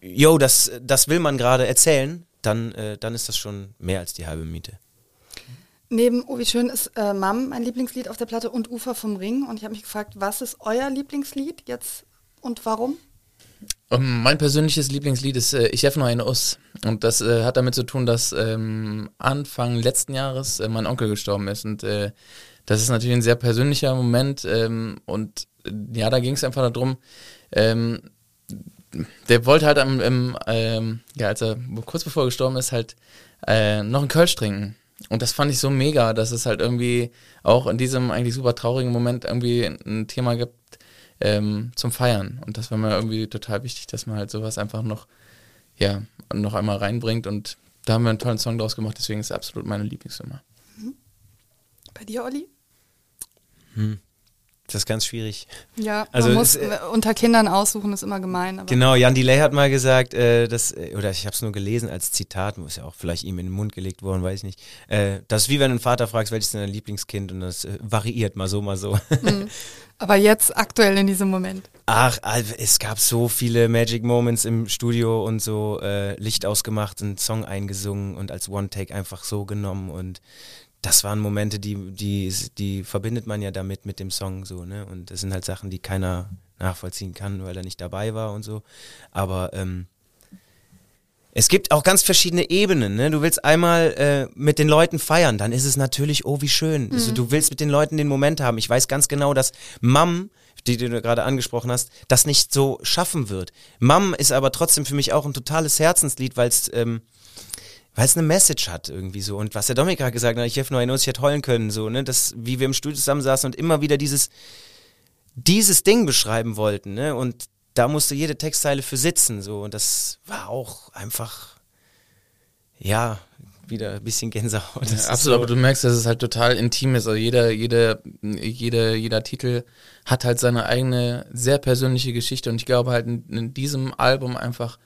yo, das, das will man gerade erzählen, dann, äh, dann ist das schon mehr als die halbe Miete. Neben Oh, wie schön ist äh, Mom mein Lieblingslied auf der Platte und Ufer vom Ring. Und ich habe mich gefragt, was ist euer Lieblingslied jetzt und warum? Um, ähm, mein persönliches Lieblingslied ist äh, Ich helfe nur eine Us. Und das äh, hat damit zu tun, dass ähm, Anfang letzten Jahres äh, mein Onkel gestorben ist. Und äh, das ist natürlich ein sehr persönlicher Moment. Ähm, und äh, ja, da ging es einfach darum, ähm, der wollte halt am, im, ähm, ja, als er kurz bevor er gestorben ist, halt äh, noch einen Kölsch trinken. und das fand ich so mega, dass es halt irgendwie auch in diesem eigentlich super traurigen Moment irgendwie ein Thema gibt ähm, zum Feiern. Und das war mir irgendwie total wichtig, dass man halt sowas einfach noch, ja, noch einmal reinbringt. Und da haben wir einen tollen Song draus gemacht, deswegen ist es absolut meine Lieblingsnummer. Mhm. Bei dir, Olli? Hm. Das ist ganz schwierig. Ja, also man muss ist, äh, unter Kindern aussuchen, ist immer gemein. genau, Jan Delay hat mal gesagt, äh, dass, äh, oder ich habe es nur gelesen als Zitat, ist ja auch vielleicht ihm in den Mund gelegt worden, weiß ich nicht. Äh, das ist wie wenn du einen Vater fragst, welches ist dein Lieblingskind und das äh, variiert mal so, mal so. Mhm. Aber jetzt aktuell in diesem Moment. Ach, es gab so viele Magic Moments im Studio und so äh, Licht ausgemacht und Song eingesungen und als One-Take einfach so genommen und das waren Momente, die, die, die verbindet man ja damit mit dem Song so, ne? Und das sind halt Sachen, die keiner nachvollziehen kann, weil er nicht dabei war und so. Aber ähm, es gibt auch ganz verschiedene Ebenen. Ne? Du willst einmal äh, mit den Leuten feiern, dann ist es natürlich, oh, wie schön. Also mhm. Also, du willst mit den Leuten den Moment haben. Ich weiß ganz genau, dass Mam, die, die du gerade angesprochen hast, das nicht so schaffen wird. Mam ist aber trotzdem für mich auch ein totales Herzenslied, weil es ähm, weil es eine Message hat irgendwie so. Und was der Dominik gerade gesagt hat, ich helfe nur ein ich hätte heulen können, so, ne, das, wie wir im Studio zusammensaßen und immer wieder dieses, dieses Ding beschreiben wollten, ne, und da musste jede Textzeile für sitzen, so, und das war auch einfach, ja, wieder ein bisschen Gänsehaut. Ja, absolut, so. aber du merkst, dass es halt total intim ist. Also jeder, jeder, jeder, jeder Titel hat halt seine eigene, sehr persönliche Geschichte und ich glaube halt in, in diesem Album einfach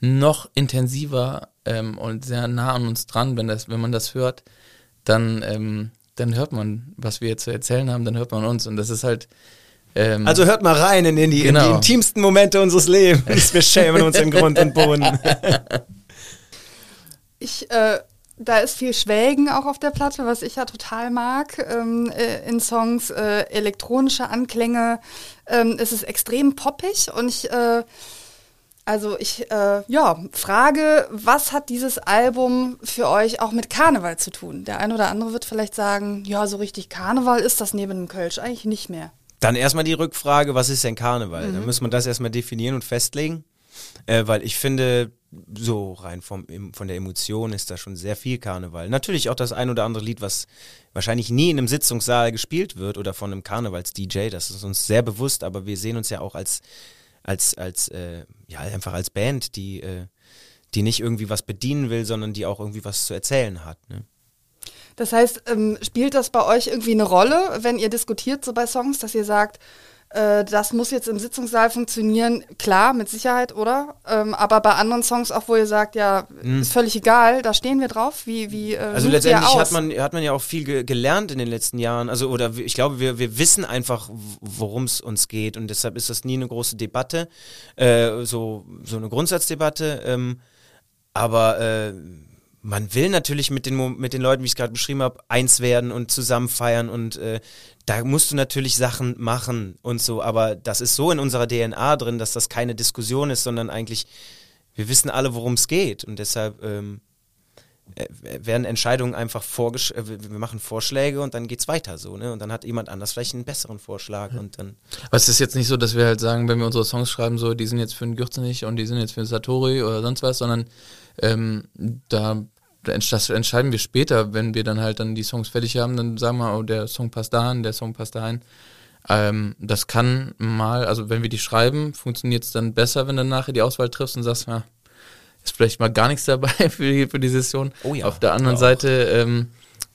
noch intensiver ähm, und sehr nah an uns dran. Wenn, das, wenn man das hört, dann, ähm, dann hört man, was wir zu erzählen haben, dann hört man uns. Und das ist halt. Ähm, also hört mal rein in, in, die, genau. in die intimsten Momente unseres Lebens. Wir schämen uns im Grund und Boden. Ich, äh, da ist viel Schwelgen auch auf der Platte, was ich ja total mag. Ähm, äh, in Songs äh, elektronische Anklänge. Ähm, es ist extrem poppig und ich äh, also ich, äh, ja, frage, was hat dieses Album für euch auch mit Karneval zu tun? Der eine oder andere wird vielleicht sagen, ja, so richtig Karneval ist das neben dem Kölsch eigentlich nicht mehr. Dann erstmal die Rückfrage, was ist denn Karneval? Mhm. Dann muss man das erstmal definieren und festlegen, äh, weil ich finde, so rein vom, von der Emotion ist da schon sehr viel Karneval. Natürlich auch das ein oder andere Lied, was wahrscheinlich nie in einem Sitzungssaal gespielt wird oder von einem Karnevals-DJ, das ist uns sehr bewusst, aber wir sehen uns ja auch als als, als äh, ja, einfach als Band, die, äh, die nicht irgendwie was bedienen will, sondern die auch irgendwie was zu erzählen hat. Ne? Das heißt, ähm, spielt das bei euch irgendwie eine Rolle, wenn ihr diskutiert so bei Songs, dass ihr sagt, äh, das muss jetzt im Sitzungssaal funktionieren, klar, mit Sicherheit, oder? Ähm, aber bei anderen Songs auch, wo ihr sagt, ja, mhm. ist völlig egal, da stehen wir drauf. Wie, wie äh, Also letztendlich hat man, hat man ja auch viel ge gelernt in den letzten Jahren. Also, oder ich glaube, wir, wir wissen einfach, worum es uns geht. Und deshalb ist das nie eine große Debatte, äh, so, so eine Grundsatzdebatte. Ähm, aber äh, man will natürlich mit den, mit den Leuten, wie ich es gerade beschrieben habe, eins werden und zusammen feiern und äh, da musst du natürlich Sachen machen und so, aber das ist so in unserer DNA drin, dass das keine Diskussion ist, sondern eigentlich, wir wissen alle, worum es geht und deshalb ähm, äh, werden Entscheidungen einfach vorgeschlagen, äh, wir machen Vorschläge und dann geht's weiter so, ne? Und dann hat jemand anders vielleicht einen besseren Vorschlag und dann. Aber es ist jetzt nicht so, dass wir halt sagen, wenn wir unsere Songs schreiben, so, die sind jetzt für den Gürzenich und die sind jetzt für den Satori oder sonst was, sondern ähm, da das entscheiden wir später, wenn wir dann halt dann die Songs fertig haben, dann sagen wir, oh, der Song passt dahin, der Song passt dahin. Ähm, das kann mal, also wenn wir die schreiben, funktioniert es dann besser, wenn du nachher die Auswahl triffst und sagst, ja, ist vielleicht mal gar nichts dabei für die, für die Session. Oh ja, Auf der anderen Seite, ähm,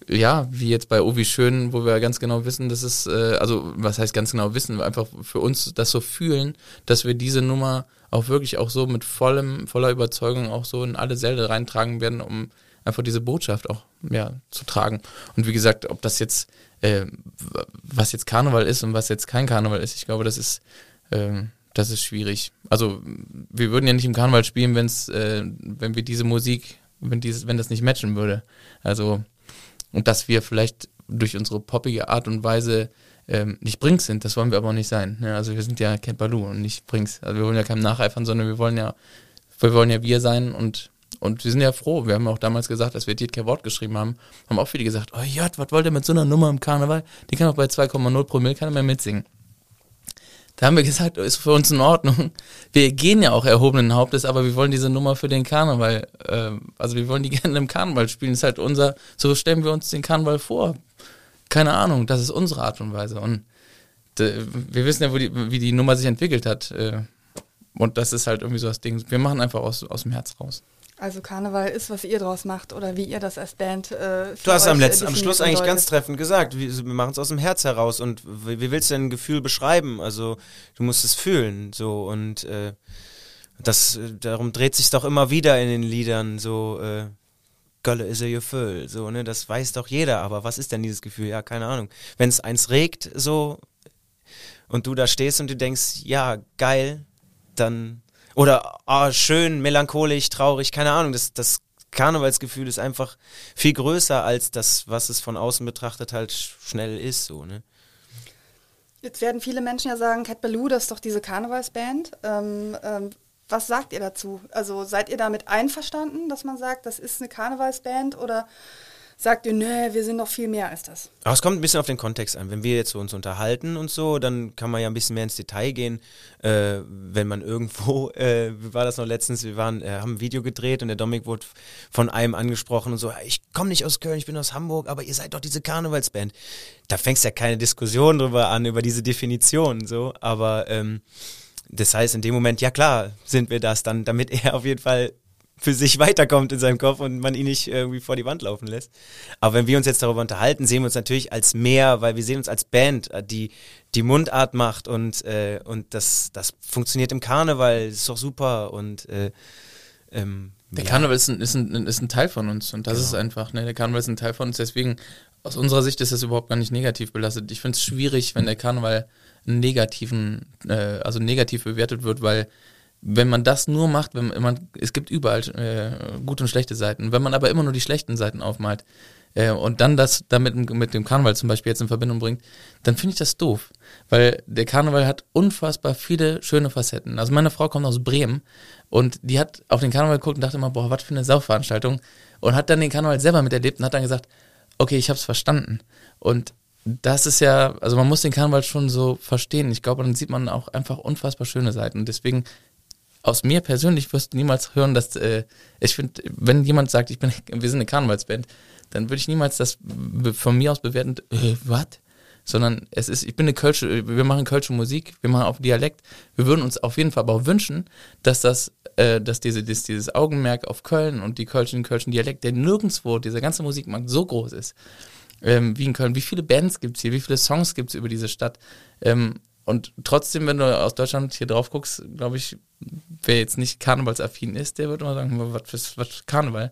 ja, wie jetzt bei Ovi Schön, wo wir ganz genau wissen, dass es, äh, also was heißt ganz genau wissen, einfach für uns das so fühlen, dass wir diese Nummer auch wirklich auch so mit vollem, voller Überzeugung auch so in alle Säle reintragen werden, um einfach diese Botschaft auch ja, zu tragen. Und wie gesagt, ob das jetzt, äh, was jetzt Karneval ist und was jetzt kein Karneval ist, ich glaube, das ist, äh, das ist schwierig. Also wir würden ja nicht im Karneval spielen, wenn's, äh, wenn wir diese Musik, wenn dieses, wenn das nicht matchen würde. Also und dass wir vielleicht durch unsere poppige Art und Weise ähm, nicht Brinks sind, das wollen wir aber auch nicht sein. Ne? Also wir sind ja Cat Baloo und nicht Brinks. Also wir wollen ja keinem nacheifern, sondern wir wollen ja, wir wollen ja wir sein und und wir sind ja froh. Wir haben auch damals gesagt, als wir Dietke Wort geschrieben haben, haben auch viele gesagt, oh Jott, was wollt ihr mit so einer Nummer im Karneval? Die kann auch bei 2,0 Promille keiner mehr mitsingen. Da haben wir gesagt, ist für uns in Ordnung. Wir gehen ja auch erhobenen Hauptes, aber wir wollen diese Nummer für den Karneval, äh, also wir wollen die gerne im Karneval spielen. Das ist halt unser, so stellen wir uns den Karneval vor. Keine Ahnung, das ist unsere Art und Weise. Und äh, wir wissen ja, die, wie die Nummer sich entwickelt hat. Äh, und das ist halt irgendwie so das Ding. Wir machen einfach aus, aus dem Herz raus. Also Karneval ist, was ihr draus macht oder wie ihr das als Band. Äh, du hast am, letzten, am Schluss eigentlich ganz treffend gesagt, wir, wir machen es aus dem Herz heraus und wie, wie, willst du denn ein Gefühl beschreiben? Also du musst es fühlen so und äh, das darum dreht sich doch immer wieder in den Liedern so. Äh, Gölle ist er Gefühl, so ne, das weiß doch jeder. Aber was ist denn dieses Gefühl? Ja, keine Ahnung. Wenn es eins regt, so und du da stehst und du denkst, ja geil, dann oder oh, schön, melancholisch, traurig, keine Ahnung. Das, das Karnevalsgefühl ist einfach viel größer als das, was es von außen betrachtet halt schnell ist. So, ne? Jetzt werden viele Menschen ja sagen, Cat Ballou, das ist doch diese Karnevalsband. Ähm, ähm, was sagt ihr dazu? Also seid ihr damit einverstanden, dass man sagt, das ist eine Karnevalsband oder sagt ihr, nee, wir sind noch viel mehr als das. Aber es kommt ein bisschen auf den Kontext an. Wenn wir jetzt uns unterhalten und so, dann kann man ja ein bisschen mehr ins Detail gehen. Äh, wenn man irgendwo, äh, wie war das noch letztens, wir waren, äh, haben ein Video gedreht und der Dominik wurde von einem angesprochen und so, ich komme nicht aus Köln, ich bin aus Hamburg, aber ihr seid doch diese Karnevalsband. Da fängst ja keine Diskussion drüber an, über diese Definition, so, aber ähm, das heißt, in dem Moment, ja klar, sind wir das dann, damit er auf jeden Fall für sich weiterkommt in seinem Kopf und man ihn nicht irgendwie vor die Wand laufen lässt. Aber wenn wir uns jetzt darüber unterhalten, sehen wir uns natürlich als mehr, weil wir sehen uns als Band, äh, die die Mundart macht und äh, und das das funktioniert im Karneval, das ist doch super und äh, ähm, der ja. Karneval ist ein, ist, ein, ist ein Teil von uns und das genau. ist einfach, ne, der Karneval ist ein Teil von uns, deswegen aus unserer Sicht ist das überhaupt gar nicht negativ belastet. Ich finde es schwierig, wenn der Karneval negativen, äh, also negativ bewertet wird, weil wenn man das nur macht, wenn man, es gibt überall äh, gute und schlechte Seiten. Wenn man aber immer nur die schlechten Seiten aufmalt äh, und dann das damit mit dem Karneval zum Beispiel jetzt in Verbindung bringt, dann finde ich das doof. Weil der Karneval hat unfassbar viele schöne Facetten. Also meine Frau kommt aus Bremen und die hat auf den Karneval geguckt und dachte immer, boah, was für eine Sauveranstaltung. Und hat dann den Karneval selber miterlebt und hat dann gesagt, okay, ich habe es verstanden. Und das ist ja, also man muss den Karneval schon so verstehen. Ich glaube, dann sieht man auch einfach unfassbar schöne Seiten. Und deswegen aus mir persönlich wirst du niemals hören, dass äh, ich finde, wenn jemand sagt, ich bin, wir sind eine Karnevalsband, dann würde ich niemals das von mir aus bewerten, äh, was? Sondern es ist, ich bin eine Kölsche, wir machen Kölsche Musik, wir machen auf Dialekt. Wir würden uns auf jeden Fall aber auch wünschen, dass das, äh, dass diese, dieses, dieses Augenmerk auf Köln und die Kölschen, Kölschen Dialekt, der nirgendwo, dieser ganze Musikmarkt so groß ist, ähm, wie in Köln. Wie viele Bands gibt es hier? Wie viele Songs gibt es über diese Stadt? Ähm, und trotzdem, wenn du aus Deutschland hier drauf guckst, glaube ich, wer jetzt nicht karnevalsaffin ist, der würde immer sagen, was ist was Karneval?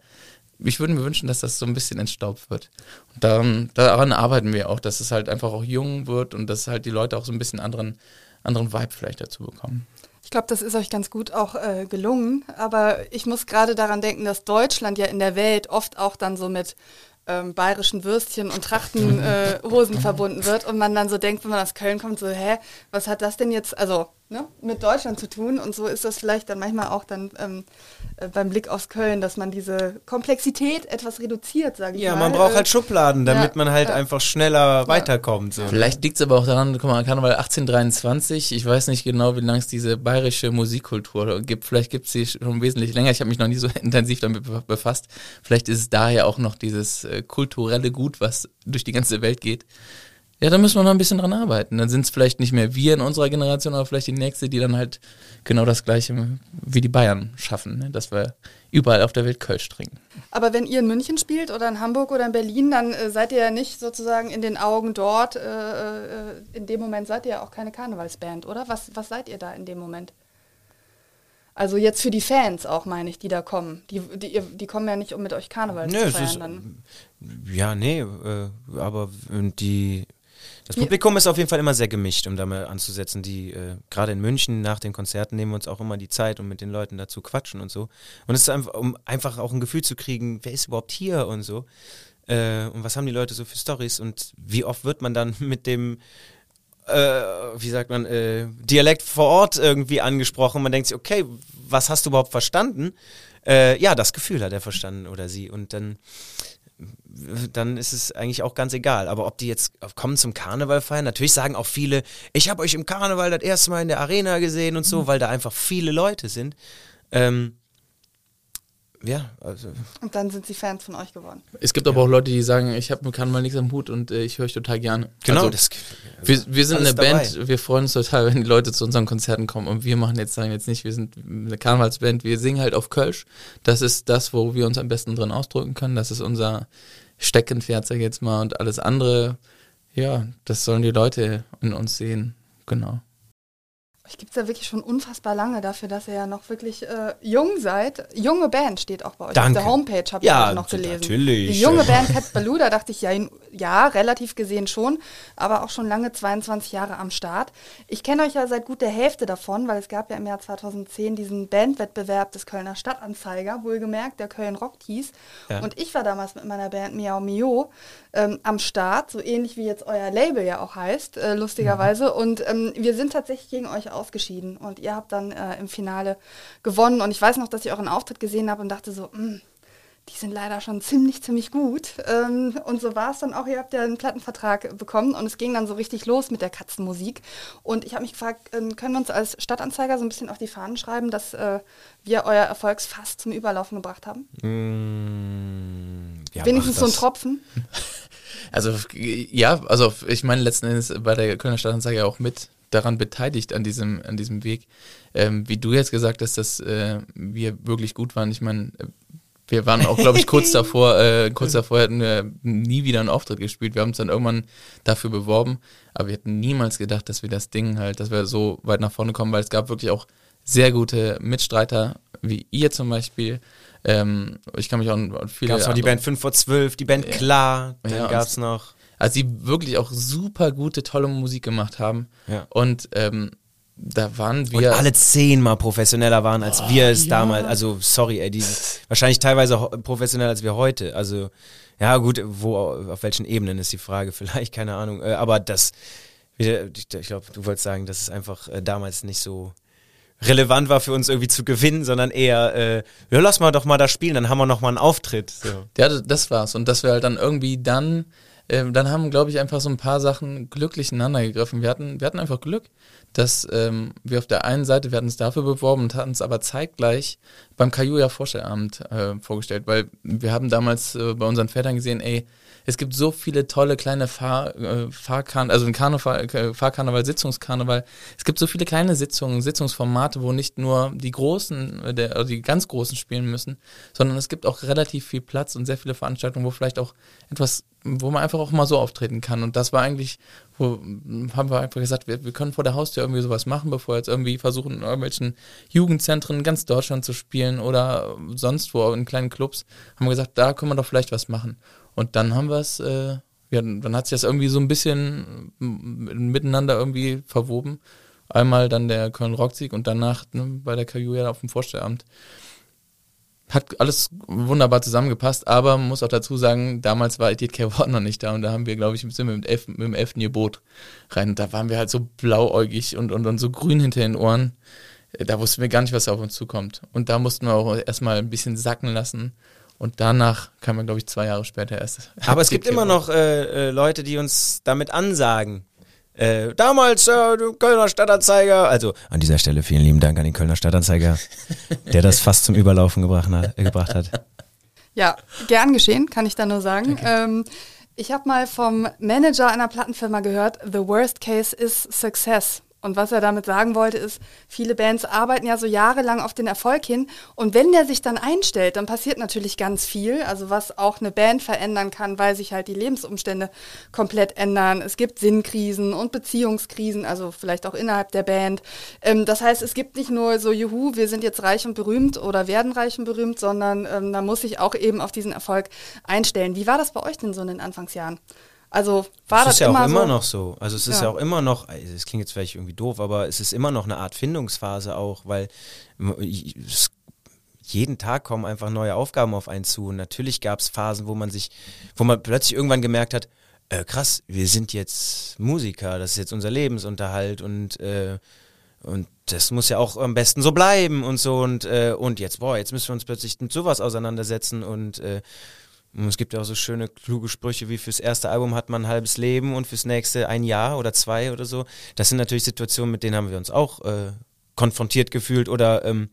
Ich würde mir wünschen, dass das so ein bisschen entstaubt wird. Und daran, daran arbeiten wir auch, dass es halt einfach auch jung wird und dass halt die Leute auch so ein bisschen anderen, anderen Vibe vielleicht dazu bekommen. Ich glaube, das ist euch ganz gut auch äh, gelungen. Aber ich muss gerade daran denken, dass Deutschland ja in der Welt oft auch dann so mit ähm, bayerischen Würstchen und Trachtenhosen äh, verbunden wird und man dann so denkt, wenn man aus Köln kommt, so, hä, was hat das denn jetzt, also ne, mit Deutschland zu tun? Und so ist das vielleicht dann manchmal auch dann ähm, äh, beim Blick aus Köln, dass man diese Komplexität etwas reduziert, sage ich ja, mal. Ja, man braucht halt Schubladen, damit ja, man halt ja. einfach schneller weiterkommt. So. Vielleicht liegt es aber auch daran, guck mal, Karneval 1823, ich weiß nicht genau, wie lange es diese bayerische Musikkultur gibt. Vielleicht gibt es sie schon wesentlich länger. Ich habe mich noch nie so intensiv damit befasst. Vielleicht ist es daher auch noch dieses äh, kulturelle Gut, was durch die ganze Welt geht. Ja, da müssen wir noch ein bisschen dran arbeiten. Dann sind es vielleicht nicht mehr wir in unserer Generation, aber vielleicht die nächste, die dann halt genau das Gleiche wie die Bayern schaffen, ne? dass wir überall auf der Welt Kölsch trinken. Aber wenn ihr in München spielt oder in Hamburg oder in Berlin, dann äh, seid ihr ja nicht sozusagen in den Augen dort. Äh, äh, in dem Moment seid ihr ja auch keine Karnevalsband, oder? Was, was seid ihr da in dem Moment? Also jetzt für die Fans auch, meine ich, die da kommen. Die, die, die kommen ja nicht, um mit euch Karneval Nö, zu feiern. Ist, dann. Ja, nee, äh, aber die das Publikum ist auf jeden Fall immer sehr gemischt, um da mal anzusetzen. Die, äh, gerade in München nach den Konzerten nehmen wir uns auch immer die Zeit, um mit den Leuten dazu quatschen und so. Und es ist einfach, um einfach auch ein Gefühl zu kriegen, wer ist überhaupt hier und so. Äh, und was haben die Leute so für Stories und wie oft wird man dann mit dem äh, wie sagt man, äh, Dialekt vor Ort irgendwie angesprochen. Man denkt sich, okay, was hast du überhaupt verstanden? Äh, ja, das Gefühl hat er verstanden oder sie. Und dann dann ist es eigentlich auch ganz egal. Aber ob die jetzt kommen zum Karneval feiern, natürlich sagen auch viele, ich habe euch im Karneval das erste Mal in der Arena gesehen und so, mhm. weil da einfach viele Leute sind. Ähm, ja, also. Und dann sind sie Fans von euch geworden. Es gibt aber auch Leute, die sagen, ich habe kann mal nichts am Hut und äh, ich höre euch total gerne. Genau. Also, das, wir, wir sind eine dabei. Band, wir freuen uns total, wenn die Leute zu unseren Konzerten kommen und wir machen jetzt, sagen jetzt nicht, wir sind eine Karnevalsband, wir singen halt auf Kölsch. Das ist das, wo wir uns am besten drin ausdrücken können. Das ist unser Steckenpferd, sag ich jetzt mal. Und alles andere, ja, das sollen die Leute in uns sehen. Genau. Ich gibt es ja wirklich schon unfassbar lange dafür, dass ihr ja noch wirklich äh, jung seid. Junge Band steht auch bei euch Danke. auf der Homepage, habe ja, ich noch gelesen. Natürlich. Die junge Band Cat Baloo, da dachte ich, ja, ja, relativ gesehen schon, aber auch schon lange 22 Jahre am Start. Ich kenne euch ja seit gut der Hälfte davon, weil es gab ja im Jahr 2010 diesen Bandwettbewerb des Kölner Stadtanzeiger, wohlgemerkt, der Köln Rock hieß. Ja. Und ich war damals mit meiner Band Miau Mio ähm, am Start, so ähnlich wie jetzt euer Label ja auch heißt, äh, lustigerweise. Mhm. Und ähm, wir sind tatsächlich gegen euch ausgeschieden und ihr habt dann äh, im Finale gewonnen. Und ich weiß noch, dass ich euren Auftritt gesehen habe und dachte so, mh, hm, die sind leider schon ziemlich, ziemlich gut. Ähm, und so war es dann auch. Ihr habt ja einen Plattenvertrag bekommen und es ging dann so richtig los mit der Katzenmusik. Und ich habe mich gefragt, ähm, können wir uns als Stadtanzeiger so ein bisschen auf die Fahnen schreiben, dass äh, wir euer Erfolgsfass zum Überlaufen gebracht haben? Mm, ja, Wenigstens so ein Tropfen. Also ja, also ich meine letzten Endes bei der Kölner Stadtanzeiger auch mit daran beteiligt an diesem, an diesem Weg. Ähm, wie du jetzt gesagt hast, dass äh, wir wirklich gut waren. Ich meine, wir waren auch, glaube ich, kurz davor, äh, kurz davor hätten wir nie wieder einen Auftritt gespielt. Wir haben uns dann irgendwann dafür beworben, aber wir hätten niemals gedacht, dass wir das Ding halt, dass wir so weit nach vorne kommen, weil es gab wirklich auch sehr gute Mitstreiter, wie ihr zum Beispiel. Ähm, ich kann mich auch an viele. Gab es noch die Band 5 vor 12, die Band Klar, dann ja, gab es noch. Also die wirklich auch super gute, tolle Musik gemacht haben. Ja. Und ähm, da waren wir. Und alle zehnmal professioneller waren, als oh, wir es ja. damals. Also, sorry, ey, die wahrscheinlich teilweise professioneller als wir heute. Also, ja, gut, wo, auf welchen Ebenen ist die Frage, vielleicht, keine Ahnung. Äh, aber das, ich glaube, du wolltest sagen, dass es einfach äh, damals nicht so relevant war für uns irgendwie zu gewinnen, sondern eher, äh, ja, lass mal doch mal da spielen, dann haben wir noch mal einen Auftritt. So. Ja, das war's. Und dass wir halt dann irgendwie dann ähm, dann haben, glaube ich, einfach so ein paar Sachen glücklich ineinander gegriffen. Wir hatten, wir hatten einfach Glück, dass ähm, wir auf der einen Seite, wir hatten es dafür beworben und hatten es aber zeitgleich beim Kajuja Vorstellamt äh, vorgestellt, weil wir haben damals äh, bei unseren Vätern gesehen, ey, es gibt so viele tolle kleine Fahr, äh, Fahrkarneval, also ein Karneval, äh, Fahrkarneval, Sitzungskarneval. Es gibt so viele kleine Sitzungen, Sitzungsformate, wo nicht nur die großen, äh, der, also die ganz großen spielen müssen, sondern es gibt auch relativ viel Platz und sehr viele Veranstaltungen, wo vielleicht auch etwas, wo man einfach auch mal so auftreten kann. Und das war eigentlich, wo haben wir einfach gesagt, wir, wir können vor der Haustür irgendwie sowas machen, bevor jetzt irgendwie versuchen, in irgendwelchen Jugendzentren in ganz Deutschland zu spielen oder sonst wo in kleinen Clubs, haben wir gesagt, da können wir doch vielleicht was machen. Und dann haben wir es, äh, ja, dann hat sich das irgendwie so ein bisschen miteinander irgendwie verwoben. Einmal dann der Köln Rocksieg und danach ne, bei der KU auf dem Vorstellamt. Hat alles wunderbar zusammengepasst, aber man muss auch dazu sagen, damals war Edith K. Ward noch nicht da und da haben wir, glaube ich, sind wir mit, elf, mit dem elften Boot rein. Und da waren wir halt so blauäugig und, und, und so grün hinter den Ohren. Da wussten wir gar nicht, was auf uns zukommt. Und da mussten wir auch erstmal ein bisschen sacken lassen und danach kam man, glaube ich, zwei Jahre später erst. Aber es gibt immer noch äh, äh, Leute, die uns damit ansagen. Äh, damals äh, Kölner Stadtanzeiger. Also an dieser Stelle vielen lieben Dank an den Kölner Stadtanzeiger, der das fast zum Überlaufen gebracht hat. Äh, gebracht hat. Ja, gern geschehen, kann ich da nur sagen. Ähm, ich habe mal vom Manager einer Plattenfirma gehört, the worst case is success. Und was er damit sagen wollte, ist, viele Bands arbeiten ja so jahrelang auf den Erfolg hin. Und wenn der sich dann einstellt, dann passiert natürlich ganz viel. Also was auch eine Band verändern kann, weil sich halt die Lebensumstände komplett ändern. Es gibt Sinnkrisen und Beziehungskrisen, also vielleicht auch innerhalb der Band. Ähm, das heißt, es gibt nicht nur so, juhu, wir sind jetzt reich und berühmt oder werden reich und berühmt, sondern ähm, da muss sich auch eben auf diesen Erfolg einstellen. Wie war das bei euch denn so in den Anfangsjahren? Also war das, das ist ja immer auch immer so? noch so. Also es ist ja. ja auch immer noch, also es klingt jetzt vielleicht irgendwie doof, aber es ist immer noch eine Art Findungsphase auch, weil es, jeden Tag kommen einfach neue Aufgaben auf einen zu. Und natürlich gab es Phasen, wo man sich, wo man plötzlich irgendwann gemerkt hat, äh, krass, wir sind jetzt Musiker, das ist jetzt unser Lebensunterhalt und äh, und das muss ja auch am besten so bleiben und so und äh, und jetzt boah, jetzt müssen wir uns plötzlich mit sowas auseinandersetzen und äh, Es gibt ja auch so schöne, kluge Sprüche wie fürs erste Album hat man ein halbes Leben und fürs nächste ein Jahr oder zwei oder so. Das sind natürlich Situationen, mit denen haben wir uns auch äh, konfrontiert gefühlt oder ähm,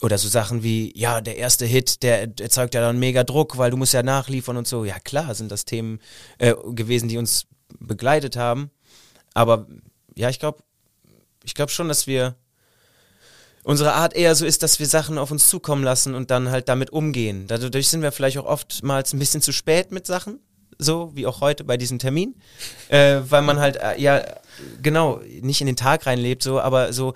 oder so Sachen wie, ja, der erste Hit, der erzeugt ja dann mega Druck, weil du musst ja nachliefern und so. Ja, klar, sind das Themen äh, gewesen, die uns begleitet haben. Aber ja, ich glaube, ich glaube schon, dass wir unsere Art eher so ist, dass wir Sachen auf uns zukommen lassen und dann halt damit umgehen. Dadurch sind wir vielleicht auch oftmals ein bisschen zu spät mit Sachen, so wie auch heute bei diesem Termin, äh, weil man halt äh, ja genau nicht in den Tag reinlebt, so, aber so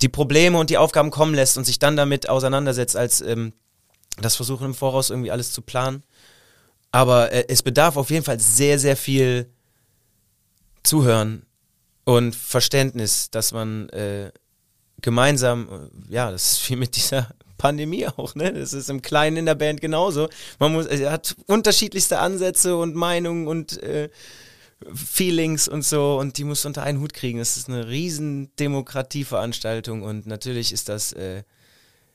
die Probleme und die Aufgaben kommen lässt und sich dann damit auseinandersetzt, als ähm, das Versuchen im Voraus irgendwie alles zu planen. Aber äh, es bedarf auf jeden Fall sehr, sehr viel Zuhören und Verständnis, dass man äh, gemeinsam, äh, ja, das ist viel mit dieser Pandemie auch, ne? Das ist im Kleinen in der Band genauso. Man muss, er hat unterschiedlichste Ansätze und Meinungen und äh, Feelings und so und die muss unter einen Hut kriegen. Das ist eine riesen Demokratieveranstaltung und natürlich ist das äh,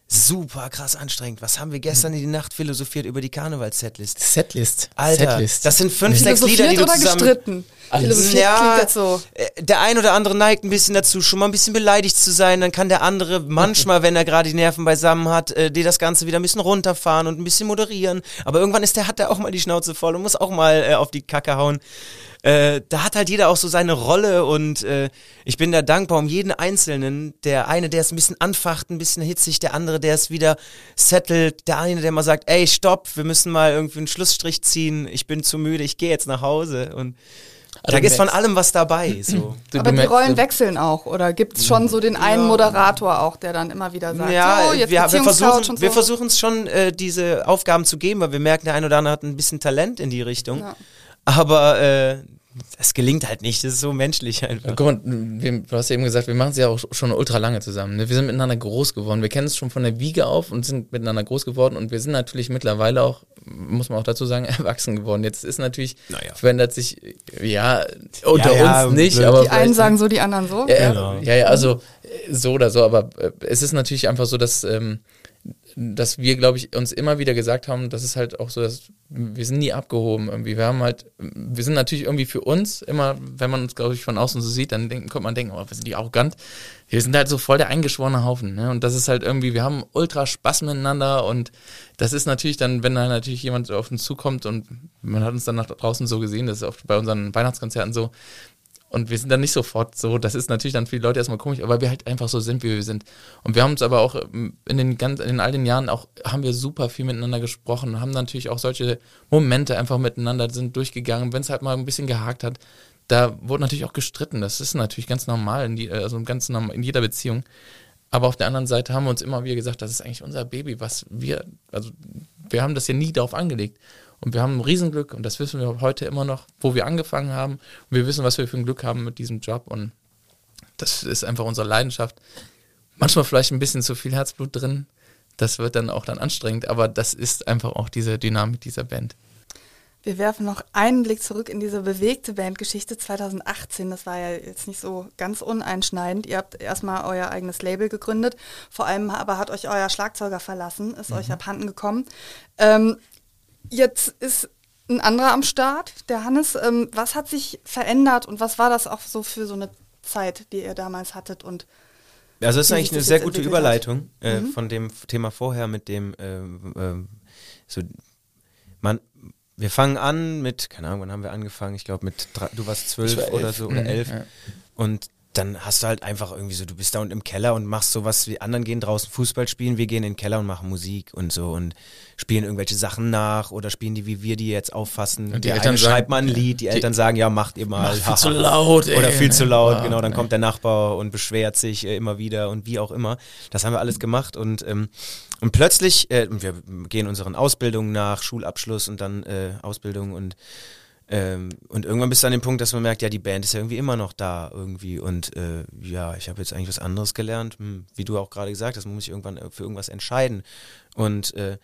super krass anstrengend. Was haben wir gestern in die Nacht philosophiert über die Karnevals-Setlist? Setlist. Alter, Setlist. das sind fünf, sechs Lieder, die du oder zusammen... gestritten? Philosophiert Ja, so. äh, der ein oder andere neigt ein bisschen dazu, schon mal ein bisschen beleidigt zu sein. Dann kann der andere manchmal, wenn er gerade die Nerven beisammen hat, äh, dir das Ganze wieder ein bisschen runterfahren und ein bisschen moderieren. Aber irgendwann ist der, hat der auch mal die Schnauze voll und muss auch mal äh, auf die Kacke hauen. Äh, da hat halt jeder auch so seine Rolle und äh, ich bin da dankbar um jeden Einzelnen. Der eine, der es ein bisschen anfacht, ein bisschen hitzig, der andere, der es wieder settelt, der eine, der mal sagt, ey, stopp, wir müssen mal irgendwie einen Schlussstrich ziehen, ich bin zu müde, ich gehe jetzt nach Hause und Also da ist von allem was dabei. So. Aber die Rollen wechseln auch. Oder gibt es schon so den einen Moderator auch, der dann immer wieder sagt, Ja, so, jetzt wir, wir versuchen so. wir versuchen es schon, äh, diese Aufgaben zu geben, weil wir merken, der eine oder andere hat ein bisschen Talent in die Richtung. Ja. Aber äh, es gelingt halt nicht, das ist so menschlich einfach. Guck mal, wir, du hast ja eben gesagt, wir machen es ja auch schon ultra lange zusammen. Ne? Wir sind miteinander groß geworden. Wir kennen es schon von der Wiege auf und sind miteinander groß geworden. Und wir sind natürlich mittlerweile auch, muss man auch dazu sagen, erwachsen geworden. Jetzt ist natürlich, Naja. verändert sich, ja, unter Ja, ja, uns nicht, aber die einen sagen so, die anderen so. Ja, Genau. ja, ja, also äh, so oder so, aber äh, es ist natürlich einfach so, dass, ähm, dass wir, glaube ich, uns immer wieder gesagt haben, das ist halt auch so, dass wir sind nie abgehoben irgendwie. Wir haben halt, wir sind natürlich irgendwie für uns immer, wenn man uns, glaube ich, von außen so sieht, dann denkt, kommt man denken, oh, wir sind die arrogant. Wir sind halt so voll der eingeschworene Haufen, ne? Und das ist halt irgendwie, wir haben ultra Spaß miteinander und das ist natürlich dann, wenn da natürlich jemand auf uns zukommt und man hat uns dann nach draußen so gesehen, das ist oft bei unseren Weihnachtskonzerten so, und wir sind dann nicht sofort so, das ist natürlich dann für die Leute erstmal komisch, aber wir halt einfach so sind, wie wir sind. Und wir haben uns aber auch ähm, in den ganz, in all den Jahren auch, haben wir super viel miteinander gesprochen, haben natürlich auch solche Momente einfach miteinander sind durchgegangen, wenn es halt mal ein bisschen gehakt hat. Da wurde natürlich auch gestritten, das ist natürlich ganz normal, in, die, also ganz normal in jeder Beziehung. Aber auf der anderen Seite haben wir uns immer wieder gesagt, das ist eigentlich unser Baby, was wir, also wir haben das ja nie darauf angelegt. Und wir haben ein Riesenglück und das wissen wir heute immer noch, wo wir angefangen haben. Und wir wissen, was wir für ein Glück haben mit diesem Job und das ist einfach unsere Leidenschaft. Manchmal vielleicht ein bisschen zu viel Herzblut drin. Das wird dann auch dann anstrengend, aber das ist einfach auch diese Dynamik dieser Band. Wir werfen noch einen Blick zurück in diese bewegte Bandgeschichte 2018. Das war ja jetzt nicht so ganz uneinschneidend. Ihr habt erstmal euer eigenes Label gegründet. Vor allem aber hat euch euer Schlagzeuger verlassen, ist euch abhanden gekommen. Ähm, jetzt ist ein anderer am Start, der Hannes. Ähm, was hat sich verändert und was war das auch so für so eine Zeit, die ihr damals hattet? Und Also das ist eigentlich eine sehr gute. Überleitung äh, von dem Thema vorher mit dem ähm, ähm, so man wir fangen an mit keine Ahnung wann haben wir angefangen ich glaube mit drei, du warst zwölf war oder so oder Mhm, elf ja. und dann hast du halt einfach irgendwie so, du bist da unten im Keller und machst sowas wie anderen gehen draußen Fußball spielen, wir gehen in den Keller und machen Musik und so und spielen irgendwelche Sachen nach oder spielen die, wie wir die jetzt auffassen. Und die Der Eltern sagen- schreibt mal ein Lied, die, die- Eltern sagen, ja, macht ihr mal. Viel zu laut, ey. Oder viel zu laut, Ja, genau, dann nee. kommt der Nachbar und beschwert sich äh, immer wieder und wie auch immer. Das haben wir alles gemacht und, ähm, und plötzlich, äh, wir gehen unseren Ausbildungen nach, Schulabschluss und dann äh, Ausbildung und ähm, und irgendwann bist du an dem Punkt, dass man merkt, ja, die Band ist ja irgendwie immer noch da irgendwie. Und äh, ja, ich habe jetzt eigentlich was anderes gelernt, hm, wie du auch gerade gesagt hast, man muss sich irgendwann äh, für irgendwas entscheiden. Und äh,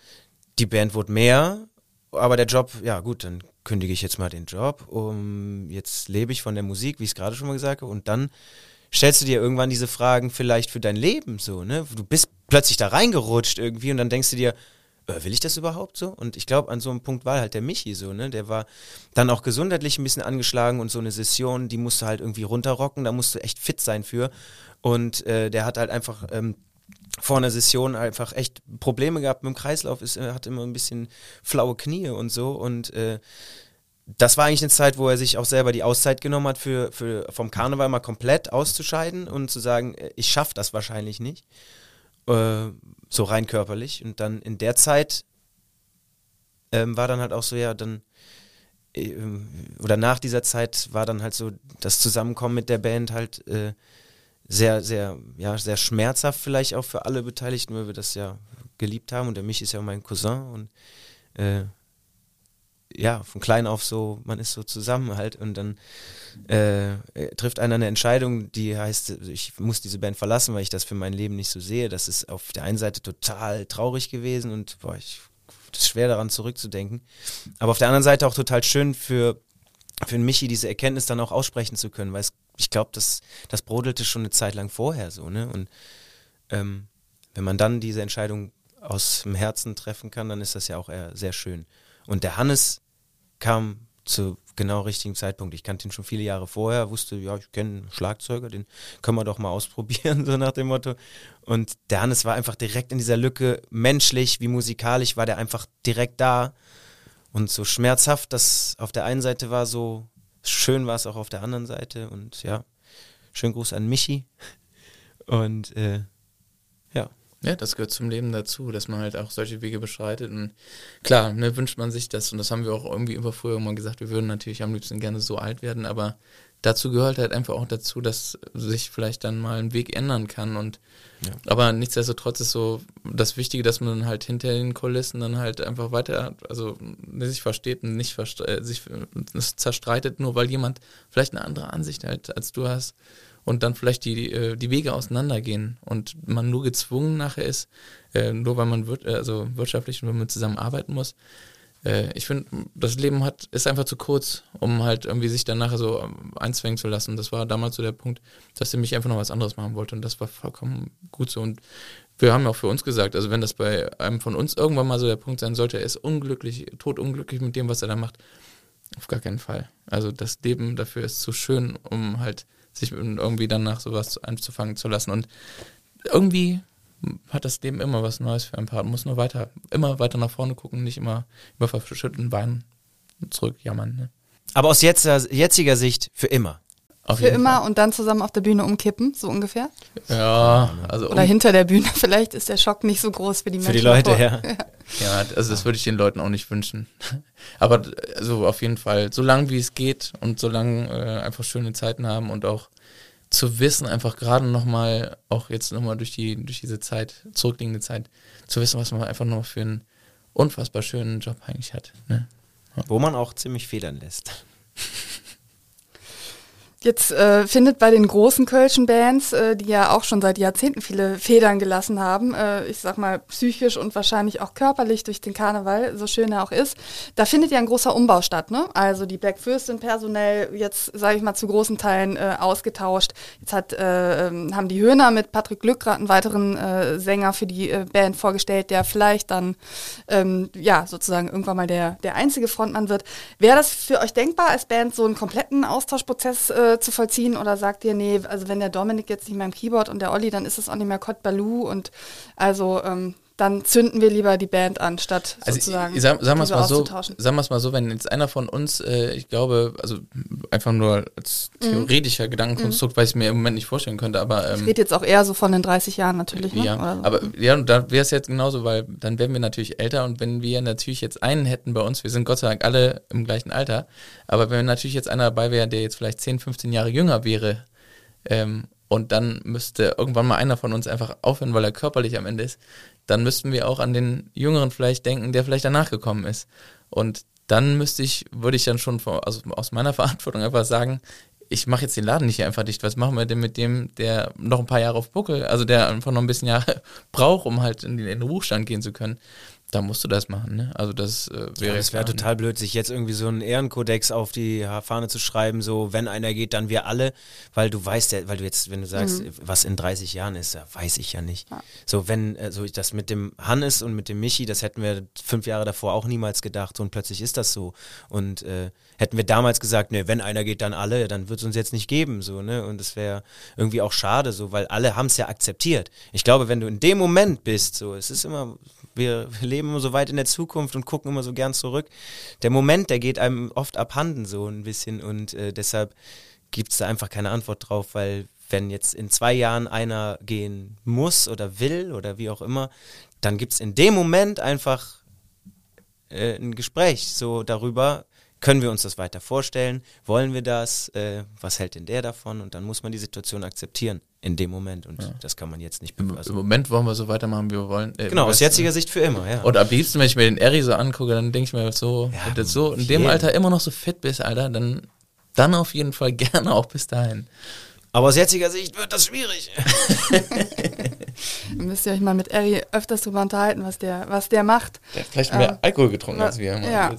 die Band wurde mehr, aber der Job, ja gut, dann kündige ich jetzt mal den Job, um jetzt lebe ich von der Musik, wie ich es gerade schon mal gesagt habe. Und dann stellst du dir irgendwann diese Fragen vielleicht für dein Leben so, ne? Du bist plötzlich da reingerutscht irgendwie und dann denkst du dir, äh, will ich das überhaupt so? Und ich glaube, an so einem Punkt war halt der Michi so, ne? Der war dann auch gesundheitlich ein bisschen angeschlagen und so eine Session, die musste halt irgendwie runterrocken, da musst du echt fit sein für. Und äh, der hat halt einfach ähm, vor einer Session einfach echt Probleme gehabt mit dem Kreislauf, ist, er hat immer ein bisschen flaue Knie und so und äh, das war eigentlich eine Zeit, wo er sich auch selber die Auszeit genommen hat, für, für vom Karneval mal komplett auszuscheiden und zu sagen, äh, ich schaffe das wahrscheinlich nicht. Äh, so rein körperlich. Und dann in der Zeit ähm, war dann halt auch so, ja, dann äh, oder nach dieser Zeit war dann halt so das Zusammenkommen mit der Band halt äh, sehr, sehr, ja, sehr schmerzhaft vielleicht auch für alle Beteiligten, weil wir das ja geliebt haben. Und der mich ist ja mein Cousin und äh, ja, von klein auf so, man ist so zusammen halt und dann äh, trifft einer eine Entscheidung, die heißt, ich muss diese Band verlassen, weil ich das für mein Leben nicht so sehe. Das ist auf der einen Seite total traurig gewesen und boah, ich, das ist schwer daran zurückzudenken. Aber auf der anderen Seite auch total schön für, für Michi diese Erkenntnis dann auch aussprechen zu können, weil es, ich glaube, das, das brodelte schon eine Zeit lang vorher so, ne? Und ähm, wenn man dann diese Entscheidung aus dem Herzen treffen kann, dann ist das ja auch sehr schön. Und der Hannes kam zu genau richtigen Zeitpunkt. Ich kannte ihn schon viele Jahre vorher, wusste, ja, ich kenne einen Schlagzeuger, den können wir doch mal ausprobieren, so nach dem Motto. Und der Hannes war einfach direkt in dieser Lücke, menschlich wie musikalisch war der einfach direkt da. Und so schmerzhaft, das auf der einen Seite war, so schön war es auch auf der anderen Seite. Und ja, schönen Gruß an Michi. Und äh, ja. Ja, das gehört zum Leben dazu, dass man halt auch solche Wege beschreitet. Und klar, ne, wünscht man sich das, und das haben wir auch irgendwie über früher mal gesagt, wir würden natürlich am liebsten gerne so alt werden, aber dazu gehört halt einfach auch dazu, dass sich vielleicht dann mal ein Weg ändern kann. Und ja. aber nichtsdestotrotz ist so das Wichtige, dass man dann halt hinter den Kulissen dann halt einfach weiter, also sich versteht und nicht äh, sich zerstreitet, nur weil jemand vielleicht eine andere Ansicht hat, als du hast und dann vielleicht die, äh, die Wege auseinandergehen und man nur gezwungen nachher ist, äh, nur weil man wir, also wirtschaftlich und wenn man zusammen arbeiten muss. Äh, ich finde, das Leben hat, ist einfach zu kurz, um halt irgendwie sich dann nachher so einzwängen zu lassen. Das war damals so der Punkt, dass er mich einfach noch was anderes machen wollte und das war vollkommen gut so. Und wir haben auch für uns gesagt, also wenn das bei einem von uns irgendwann mal so der Punkt sein sollte, er ist unglücklich, totunglücklich mit dem, was er da macht, auf gar keinen Fall. Also das Leben dafür ist zu schön, um halt sich irgendwie dann nach sowas anzufangen zu lassen. Und irgendwie hat das Leben immer was Neues für ein Paar. Man muss nur weiter, immer weiter nach vorne gucken, nicht immer über verschütteten Beinen zurückjammern. Ne? Aber aus jetziger, jetziger Sicht für immer. Auf Für immer Fall. und dann zusammen auf der Bühne umkippen, so ungefähr? Ja, also. Oder um hinter der Bühne, vielleicht ist der Schock nicht so groß für die Menschen. Für die Leute, ja. ja. Also das würde ich den Leuten auch nicht wünschen. Aber also auf jeden Fall, so lange wie es geht und so lange äh, einfach schöne Zeiten haben und auch zu wissen, einfach gerade nochmal, auch jetzt nochmal durch die, durch diese Zeit, zurückliegende Zeit, zu wissen, was man einfach noch für einen unfassbar schönen Job eigentlich hat. Ne? Ja. Wo man auch ziemlich federn lässt. Jetzt äh, findet bei den großen Kölschen Bands, äh, die ja auch schon seit Jahrzehnten viele Federn gelassen haben, äh, ich sag mal psychisch und wahrscheinlich auch körperlich durch den Karneval, so schön er auch ist, da findet ja ein großer Umbau statt. Ne? Also die Black Fürst sind personell jetzt, sage ich mal, zu großen Teilen äh, ausgetauscht. Jetzt hat, äh, ähm, haben die Höhner mit Patrick Glückrat einen weiteren äh, Sänger für die Band vorgestellt, der vielleicht dann ähm, ja sozusagen irgendwann mal der, der einzige Frontmann wird. Wäre das für euch denkbar, als Band so einen kompletten Austauschprozess äh, zu vollziehen oder sagt ihr, nee, also wenn der Dominik jetzt nicht mehr im Keyboard und der Olli, dann ist es auch nicht mehr Code Baloo und also ähm, dann zünden wir lieber die Band an, statt also sozusagen. Sag, sagen wir es mal so, sagen wir es mal so, wenn jetzt einer von uns, äh, ich glaube, also einfach nur als mhm. theoretischer mhm. Gedankenkonstrukt, weil ich mir im Moment nicht vorstellen könnte, aber ähm, ich rede jetzt auch eher so von den 30 Jahren natürlich. Ne? Ja, so. aber ja, da wäre es jetzt genauso, weil dann wären wir natürlich älter und wenn wir natürlich jetzt einen hätten bei uns, wir sind Gott sei Dank alle im gleichen Alter, aber wenn natürlich jetzt einer dabei wäre, der jetzt vielleicht 10, 15 Jahre jünger wäre ähm, und dann müsste irgendwann mal einer von uns einfach aufhören, weil er körperlich am Ende ist, dann müssten wir auch an den Jüngeren vielleicht denken, der vielleicht danach gekommen ist. Und dann müsste ich, würde ich dann schon also aus meiner Verantwortung einfach sagen, ich mache jetzt den Laden nicht einfach dicht. Was machen wir denn mit dem, der noch ein paar Jahre auf Buckel, also der einfach noch ein bisschen Jahre braucht, um halt in den, in den Ruhestand gehen zu können? Da musst du das machen, ne? Also das äh, wäre ja, Es wäre total blöd, sich jetzt irgendwie so einen Ehrenkodex auf die Fahne zu schreiben, so wenn einer geht, dann wir alle, weil du weißt ja, weil du jetzt, wenn du sagst, mhm. was in 30 Jahren ist, weiß ich ja nicht. Ja. So wenn, äh, so das mit dem Hannes und mit dem Michi, das hätten wir fünf Jahre davor auch niemals gedacht und plötzlich ist das so. Und äh, hätten wir damals gesagt, ne, wenn einer geht, dann alle, dann wird es uns jetzt nicht geben, so, ne? Und es wäre irgendwie auch schade, so, weil alle haben es ja akzeptiert. Ich glaube, wenn du in dem Moment bist, so, es ist immer, wir, leben immer so weit in der Zukunft und gucken immer so gern zurück. Der Moment, der geht einem oft abhanden so ein bisschen und äh, deshalb gibt es da einfach keine Antwort drauf, weil wenn jetzt in zwei Jahren einer gehen muss oder will oder wie auch immer, dann gibt es in dem Moment einfach äh, ein Gespräch so darüber, können wir uns das weiter vorstellen? Wollen wir das? Äh, was hält denn der davon? Und dann muss man die Situation akzeptieren in dem Moment. Und ja. das kann man jetzt nicht Im, Im Moment wollen wir so weitermachen, wie wir wollen. Äh, genau, aus jetziger Sicht für immer, ja. Und am liebsten, wenn ich mir den Eri so angucke, dann denke ich mir so, ja, wenn du so in dem Alter immer noch so fit bist, Alter, dann, dann auf jeden Fall gerne auch bis dahin. Aber aus jetziger Sicht wird das schwierig. müsst ihr euch mal mit Eri öfters drüber unterhalten, was der, was der macht. Der hat vielleicht mehr ähm, Alkohol getrunken als wir. Ja,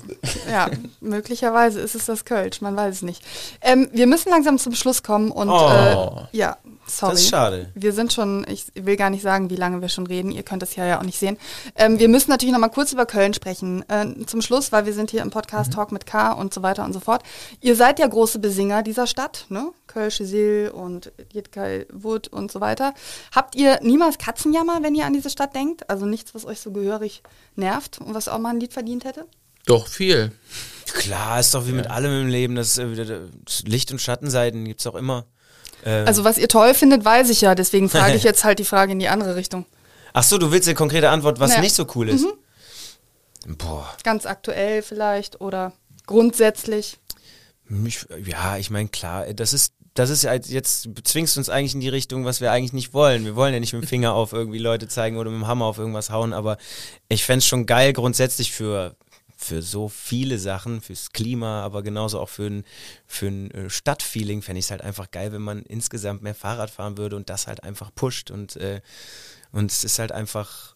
ja, möglicherweise ist es das Kölsch, man weiß es nicht. Ähm, wir müssen langsam zum Schluss kommen und oh. äh, ja, Sorry. Das ist schade. Wir sind schon, ich will gar nicht sagen, wie lange wir schon reden. Ihr könnt das ja ja auch nicht sehen. Ähm, wir müssen natürlich noch mal kurz über Köln sprechen. Äh, zum Schluss, weil wir sind hier im Podcast mhm. Talk mit K und so weiter und so fort. Ihr seid ja große Besinger dieser Stadt, ne? Kölsche Seel und Jedkai Wood und so weiter. Habt ihr niemals Katzenjammer, wenn ihr an diese Stadt denkt? Also nichts, was euch so gehörig nervt und was auch mal ein Lied verdient hätte? Doch, viel. Klar, ist doch wie ja. mit allem im Leben. Das, äh, Licht- und Schattenseiten gibt es auch immer. Ähm. Also was ihr toll findet, weiß ich ja. Deswegen frage ich jetzt halt die Frage in die andere Richtung. Ach so, du willst eine konkrete Antwort, was naja. nicht so cool ist? Mhm. Boah. Ganz aktuell vielleicht oder grundsätzlich. Ich, ja, ich meine, klar, das ist, das ist ja jetzt, zwingst uns eigentlich in die Richtung, was wir eigentlich nicht wollen. Wir wollen ja nicht mit dem Finger auf irgendwie Leute zeigen oder mit dem Hammer auf irgendwas hauen, aber ich fände es schon geil grundsätzlich für für so viele Sachen, fürs Klima, aber genauso auch für ein, für ein äh, Stadtfeeling fände ich es halt einfach geil, wenn man insgesamt mehr Fahrrad fahren würde und das halt einfach pusht und, äh, und es ist halt einfach,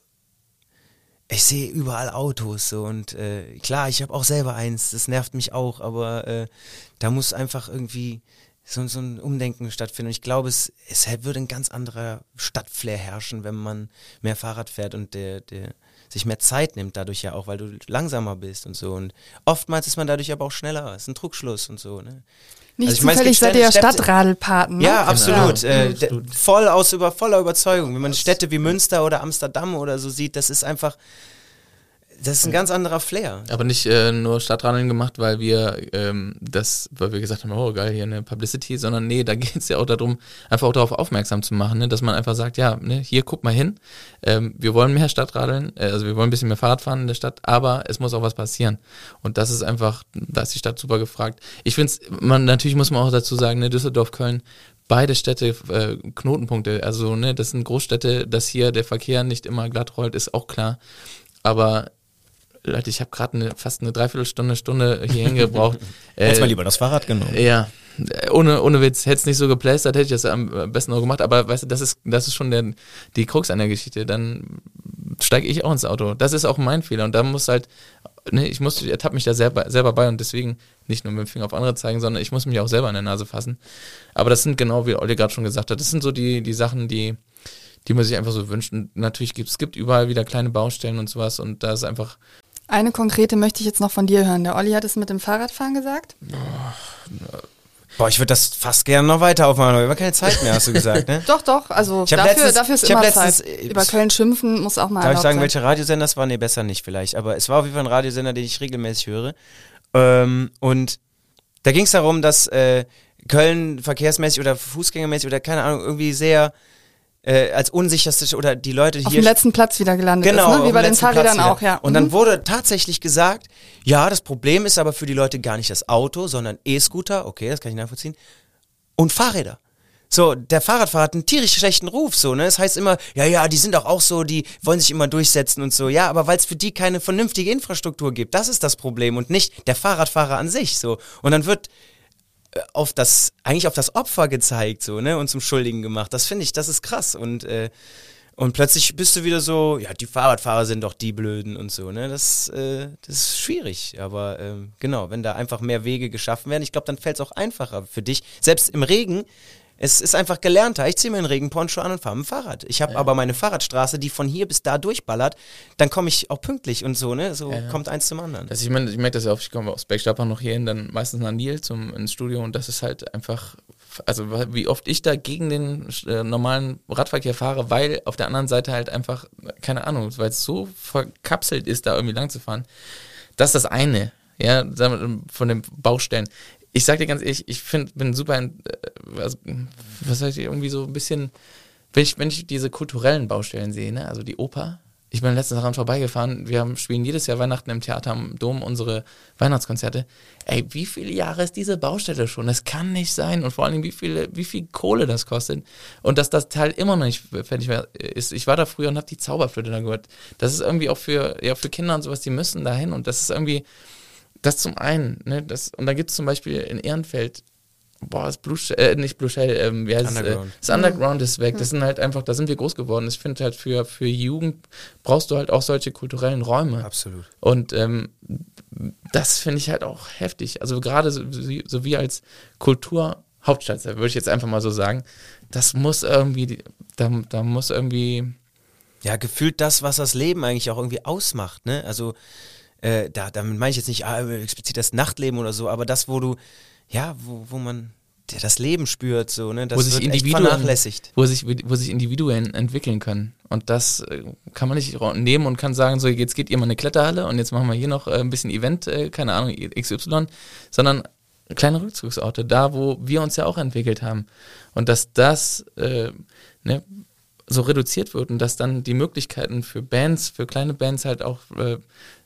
ich sehe überall Autos so und äh, klar, ich habe auch selber eins, das nervt mich auch, aber äh, da muss einfach irgendwie so, so ein Umdenken stattfinden. Und ich glaube, es, es würde ein ganz anderer Stadtflair herrschen, wenn man mehr Fahrrad fährt und der, der, sich mehr Zeit nimmt dadurch ja auch, weil du langsamer bist und so. Und oftmals ist man dadurch aber auch schneller. Es ist ein Druckschluss und so. Ne? Nicht also zufällig meine, seid ihr ja Stadtradelpaten. Ne? Ja, absolut. Ja. Äh, voll aus über voller Überzeugung. Wenn man Städte wie Münster oder Amsterdam oder so sieht, das ist einfach das ist ein ganz anderer Flair. Aber nicht äh, nur Stadtradeln gemacht, weil wir ähm, das, weil wir gesagt haben, oh geil, hier eine Publicity, sondern nee, da geht es ja auch darum, einfach auch darauf aufmerksam zu machen, ne? dass man einfach sagt, ja, ne, hier guck mal hin, ähm, wir wollen mehr Stadtradeln, äh, also wir wollen ein bisschen mehr Fahrrad fahren in der Stadt, aber es muss auch was passieren. Und das ist einfach, da ist die Stadt super gefragt. Ich finde es, man natürlich muss man auch dazu sagen, ne, Düsseldorf, Köln, beide Städte äh, Knotenpunkte. Also, ne, das sind Großstädte, dass hier der Verkehr nicht immer glatt rollt, ist auch klar. Aber Leute, ich habe gerade eine, fast eine Dreiviertelstunde, Stunde hier hingebraucht. Hättest äh, mal lieber das Fahrrad genommen. Ja, ohne, ohne Witz, hätte es nicht so geplästert, hätte ich das am besten auch gemacht. Aber weißt du, das ist, das ist schon der, die Krux an der Geschichte. Dann steige ich auch ins Auto. Das ist auch mein Fehler. Und da muss halt, ne, ich muss, ich ertappe mich da selber, selber bei und deswegen nicht nur mit dem Finger auf andere zeigen, sondern ich muss mich auch selber an der Nase fassen. Aber das sind genau, wie Olli gerade schon gesagt hat, das sind so die, die Sachen, die, die man sich einfach so wünscht. Und natürlich gibt es gibt überall wieder kleine Baustellen und sowas und da ist einfach eine konkrete möchte ich jetzt noch von dir hören. Der Olli hat es mit dem Fahrradfahren gesagt. Boah, ich würde das fast gerne noch weiter aufmachen, aber wir haben keine Zeit mehr, hast du gesagt, ne? doch, doch, also dafür, letztens, dafür ist immer letztens, Zeit. Über Köln schimpfen muss auch mal Darf ich sagen, sein. welcher Radiosender es war? Nee, besser nicht vielleicht, aber es war auf jeden Fall ein Radiosender, den ich regelmäßig höre. Ähm, und da ging es darum, dass äh, Köln verkehrsmäßig oder fußgängermäßig oder keine Ahnung, irgendwie sehr äh, als unsicherste oder die Leute auf hier. Auf dem letzten Platz wieder gelandet genau, ist, ne? wie bei den Fahrrädern auch, ja. Und mhm. dann wurde tatsächlich gesagt, ja, das Problem ist aber für die Leute gar nicht das Auto, sondern E-Scooter, okay, das kann ich nachvollziehen, und Fahrräder. So, der Fahrradfahrer hat einen tierisch schlechten Ruf, so, ne? Das heißt immer, ja, ja, die sind doch auch so, die wollen sich immer durchsetzen und so. Ja, aber weil es für die keine vernünftige Infrastruktur gibt, das ist das Problem und nicht der Fahrradfahrer an sich, so. Und dann wird auf das, eigentlich auf das Opfer gezeigt, so, ne, und zum Schuldigen gemacht. Das finde ich, das ist krass. Und, äh, Und plötzlich bist du wieder so, ja, die Fahrradfahrer sind doch die Blöden und so, ne? Das, äh, das ist schwierig. Aber ähm, genau, wenn da einfach mehr Wege geschaffen werden, ich glaube, dann fällt es auch einfacher für dich. Selbst im Regen es ist einfach gelernter. Ich ziehe mir einen Regenponcho an und fahre mit dem Fahrrad. Ich habe ja. aber meine Fahrradstraße, die von hier bis da durchballert. Dann komme ich auch pünktlich und so, ne? So ja. kommt eins zum anderen. Also ich meine, ich merke das ja auch, ich komme aus Bergstapper noch hierhin, dann meistens nach Nil zum, ins Studio und das ist halt einfach, also wie oft ich da gegen den äh, normalen Radverkehr fahre, weil auf der anderen Seite halt einfach, keine Ahnung, weil es so verkapselt ist, da irgendwie lang zu fahren. Das ist das eine ja, von den Baustellen ich sag dir ganz ehrlich, ich find, bin super, äh, was, was heißt irgendwie so ein bisschen, wenn ich, wenn ich diese kulturellen Baustellen sehe, ne, also die Oper, ich bin letztens daran vorbeigefahren, wir haben, spielen jedes Jahr Weihnachten im Theater am Dom unsere Weihnachtskonzerte. Ey, wie viele Jahre ist diese Baustelle schon? Das kann nicht sein. Und vor allem, wie, viele, wie viel Kohle das kostet. Und dass das Teil immer noch nicht fertig ist. Ich war da früher und habe die Zauberflöte da gehört. Das ist irgendwie auch für, ja, für Kinder und sowas, die müssen dahin. Und das ist irgendwie, das zum einen, ne, das, und da gibt es zum Beispiel in Ehrenfeld, boah, das Blue Shell, äh, nicht Blue Shell, ähm, wie heißt Underground. es? Äh, das Underground ist weg. Das sind halt einfach, da sind wir groß geworden. Ich finde halt für, für Jugend brauchst du halt auch solche kulturellen Räume. Absolut. Und ähm, das finde ich halt auch heftig. Also gerade so, so wie als Kulturhauptstadt, würde ich jetzt einfach mal so sagen, das muss irgendwie, da, da muss irgendwie. Ja, gefühlt das, was das Leben eigentlich auch irgendwie ausmacht, ne? Also äh, da, damit meine ich jetzt nicht ah, explizit das Nachtleben oder so, aber das, wo du, ja, wo, wo man der das Leben spürt, so, ne? Das wo sich Individuen, vernachlässigt. Wo sich, wo sich Individuen entwickeln können. Und das äh, kann man nicht nehmen und kann sagen, so, jetzt geht ihr mal eine Kletterhalle und jetzt machen wir hier noch äh, ein bisschen Event, äh, keine Ahnung, XY, sondern kleine Rückzugsorte, da, wo wir uns ja auch entwickelt haben. Und dass das äh, ne, so reduziert wird und dass dann die Möglichkeiten für Bands, für kleine Bands halt auch äh,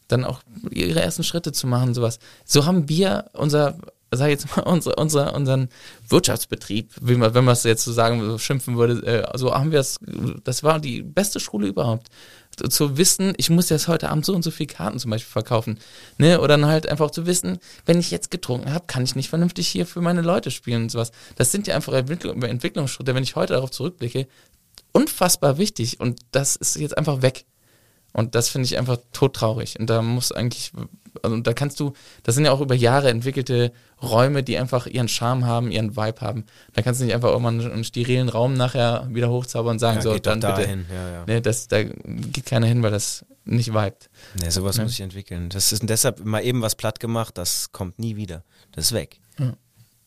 dann auch ihre ersten Schritte zu machen, sowas. So haben wir unser, sag ich jetzt mal, unsere, unser, unseren Wirtschaftsbetrieb, wie man, wenn man es jetzt so sagen, schimpfen würde, äh, so haben wir es, das war die beste Schule überhaupt. Zu wissen, ich muss jetzt heute Abend so und so viele Karten zum Beispiel verkaufen. Ne? Oder dann halt einfach zu wissen, wenn ich jetzt getrunken habe, kann ich nicht vernünftig hier für meine Leute spielen und sowas. Das sind ja einfach Entwicklung, Entwicklungsschritte, wenn ich heute darauf zurückblicke, unfassbar wichtig. Und das ist jetzt einfach weg. Und das finde ich einfach todtraurig. Und da muss eigentlich, also da kannst du, das sind ja auch über Jahre entwickelte Räume, die einfach ihren Charme haben, ihren Vibe haben. Da kannst du nicht einfach irgendwann einen sterilen Raum nachher wieder hochzaubern und sagen, ja, so, dann bitte. Dahin. Ja, ja. Nee, das, da geht keiner hin, weil das nicht vibet. Nee, sowas muss ich entwickeln. Das ist deshalb mal eben was platt gemacht, das kommt nie wieder. Das ist weg.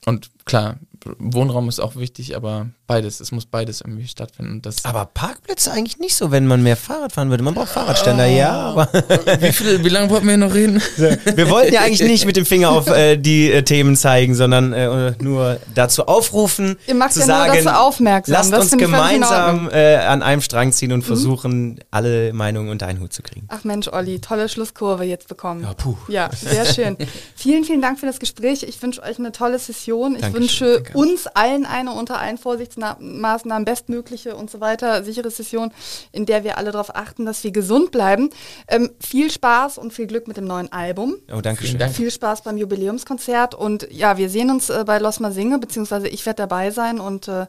Und klar, Wohnraum ist auch wichtig, aber beides, es muss beides irgendwie stattfinden. Das aber Parkplätze eigentlich nicht so, wenn man mehr Fahrrad fahren würde. Man braucht Fahrradständer, oh. ja. Aber wie, viel, wie lange wollten wir noch reden? Wir wollten ja eigentlich nicht mit dem Finger auf äh, die äh, Themen zeigen, sondern äh, nur dazu aufrufen, Ihr macht zu ja sagen, nur dazu aufmerksam. lasst das uns gemeinsam äh, an einem Strang ziehen und mhm. versuchen, alle Meinungen unter einen Hut zu kriegen. Ach Mensch, Olli, tolle Schlusskurve jetzt bekommen. Ja, puh. Ja, sehr schön. vielen, vielen Dank für das Gespräch. Ich wünsche euch eine tolle Session. Ich Dankeschön, wünsche danke. uns allen eine unter allen Vorsichtsmaßnahmen bestmögliche und so weiter sichere Session, in der wir alle darauf achten, dass wir gesund bleiben. Ähm, viel Spaß und viel Glück mit dem neuen Album. Oh, danke schön. Viel Spaß beim Jubiläumskonzert und ja, wir sehen uns äh, bei Los Mal Singe, beziehungsweise ich werde dabei sein und äh,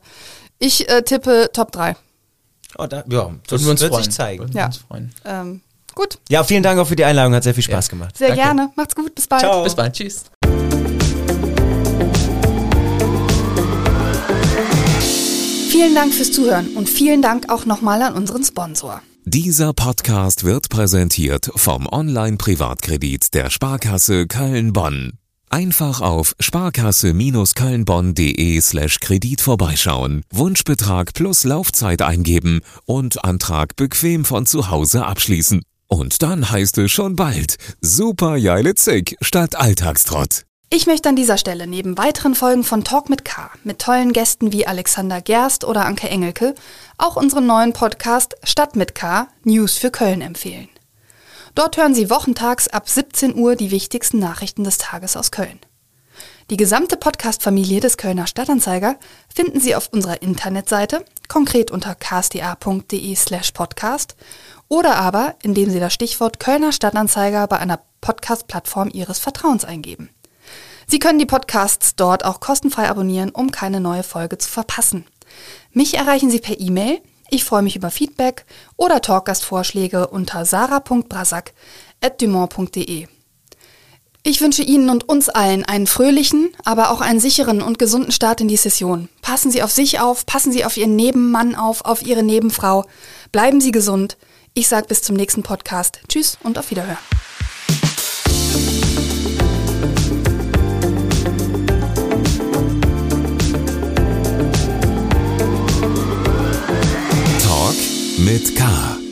ich äh, tippe Top 3. Oh, da, ja, das wir uns wird freuen. sich zeigen. Ja. Uns freuen. Ähm, gut. Ja, vielen Dank auch für die Einladung, hat sehr viel Spaß ja. gemacht. Sehr Danke. gerne. Macht's gut, bis bald. Ciao. Bis bald, tschüss. Vielen Dank fürs Zuhören und vielen Dank auch nochmal an unseren Sponsor. Dieser Podcast wird präsentiert vom Online-Privatkredit der Sparkasse Köln-Bonn. Einfach auf sparkasse-kölnbonn.de slash Kredit vorbeischauen, Wunschbetrag plus Laufzeit eingeben und Antrag bequem von zu Hause abschließen. Und dann heißt es schon bald Super Jeile Zick statt Alltagstrott. Ich möchte an dieser Stelle neben weiteren Folgen von Talk mit K mit tollen Gästen wie Alexander Gerst oder Anke Engelke auch unseren neuen Podcast Stadt mit K News für Köln empfehlen. Dort hören Sie wochentags ab 17 Uhr die wichtigsten Nachrichten des Tages aus Köln. Die gesamte Podcast-Familie des Kölner Stadtanzeiger finden Sie auf unserer Internetseite, konkret unter ksta.de slash podcast oder aber indem Sie das Stichwort Kölner Stadtanzeiger bei einer Podcast-Plattform Ihres Vertrauens eingeben. Sie können die Podcasts dort auch kostenfrei abonnieren, um keine neue Folge zu verpassen. Mich erreichen Sie per E-Mail Ich freue mich über Feedback oder Talkgastvorschläge unter sarah.brasak.dumont.de. Ich wünsche Ihnen und uns allen einen fröhlichen, aber auch einen sicheren und gesunden Start in die Session. Passen Sie auf sich auf, passen Sie auf Ihren Nebenmann auf, auf Ihre Nebenfrau. Bleiben Sie gesund. Ich sage bis zum nächsten Podcast. Tschüss und auf Wiederhören. Mit K.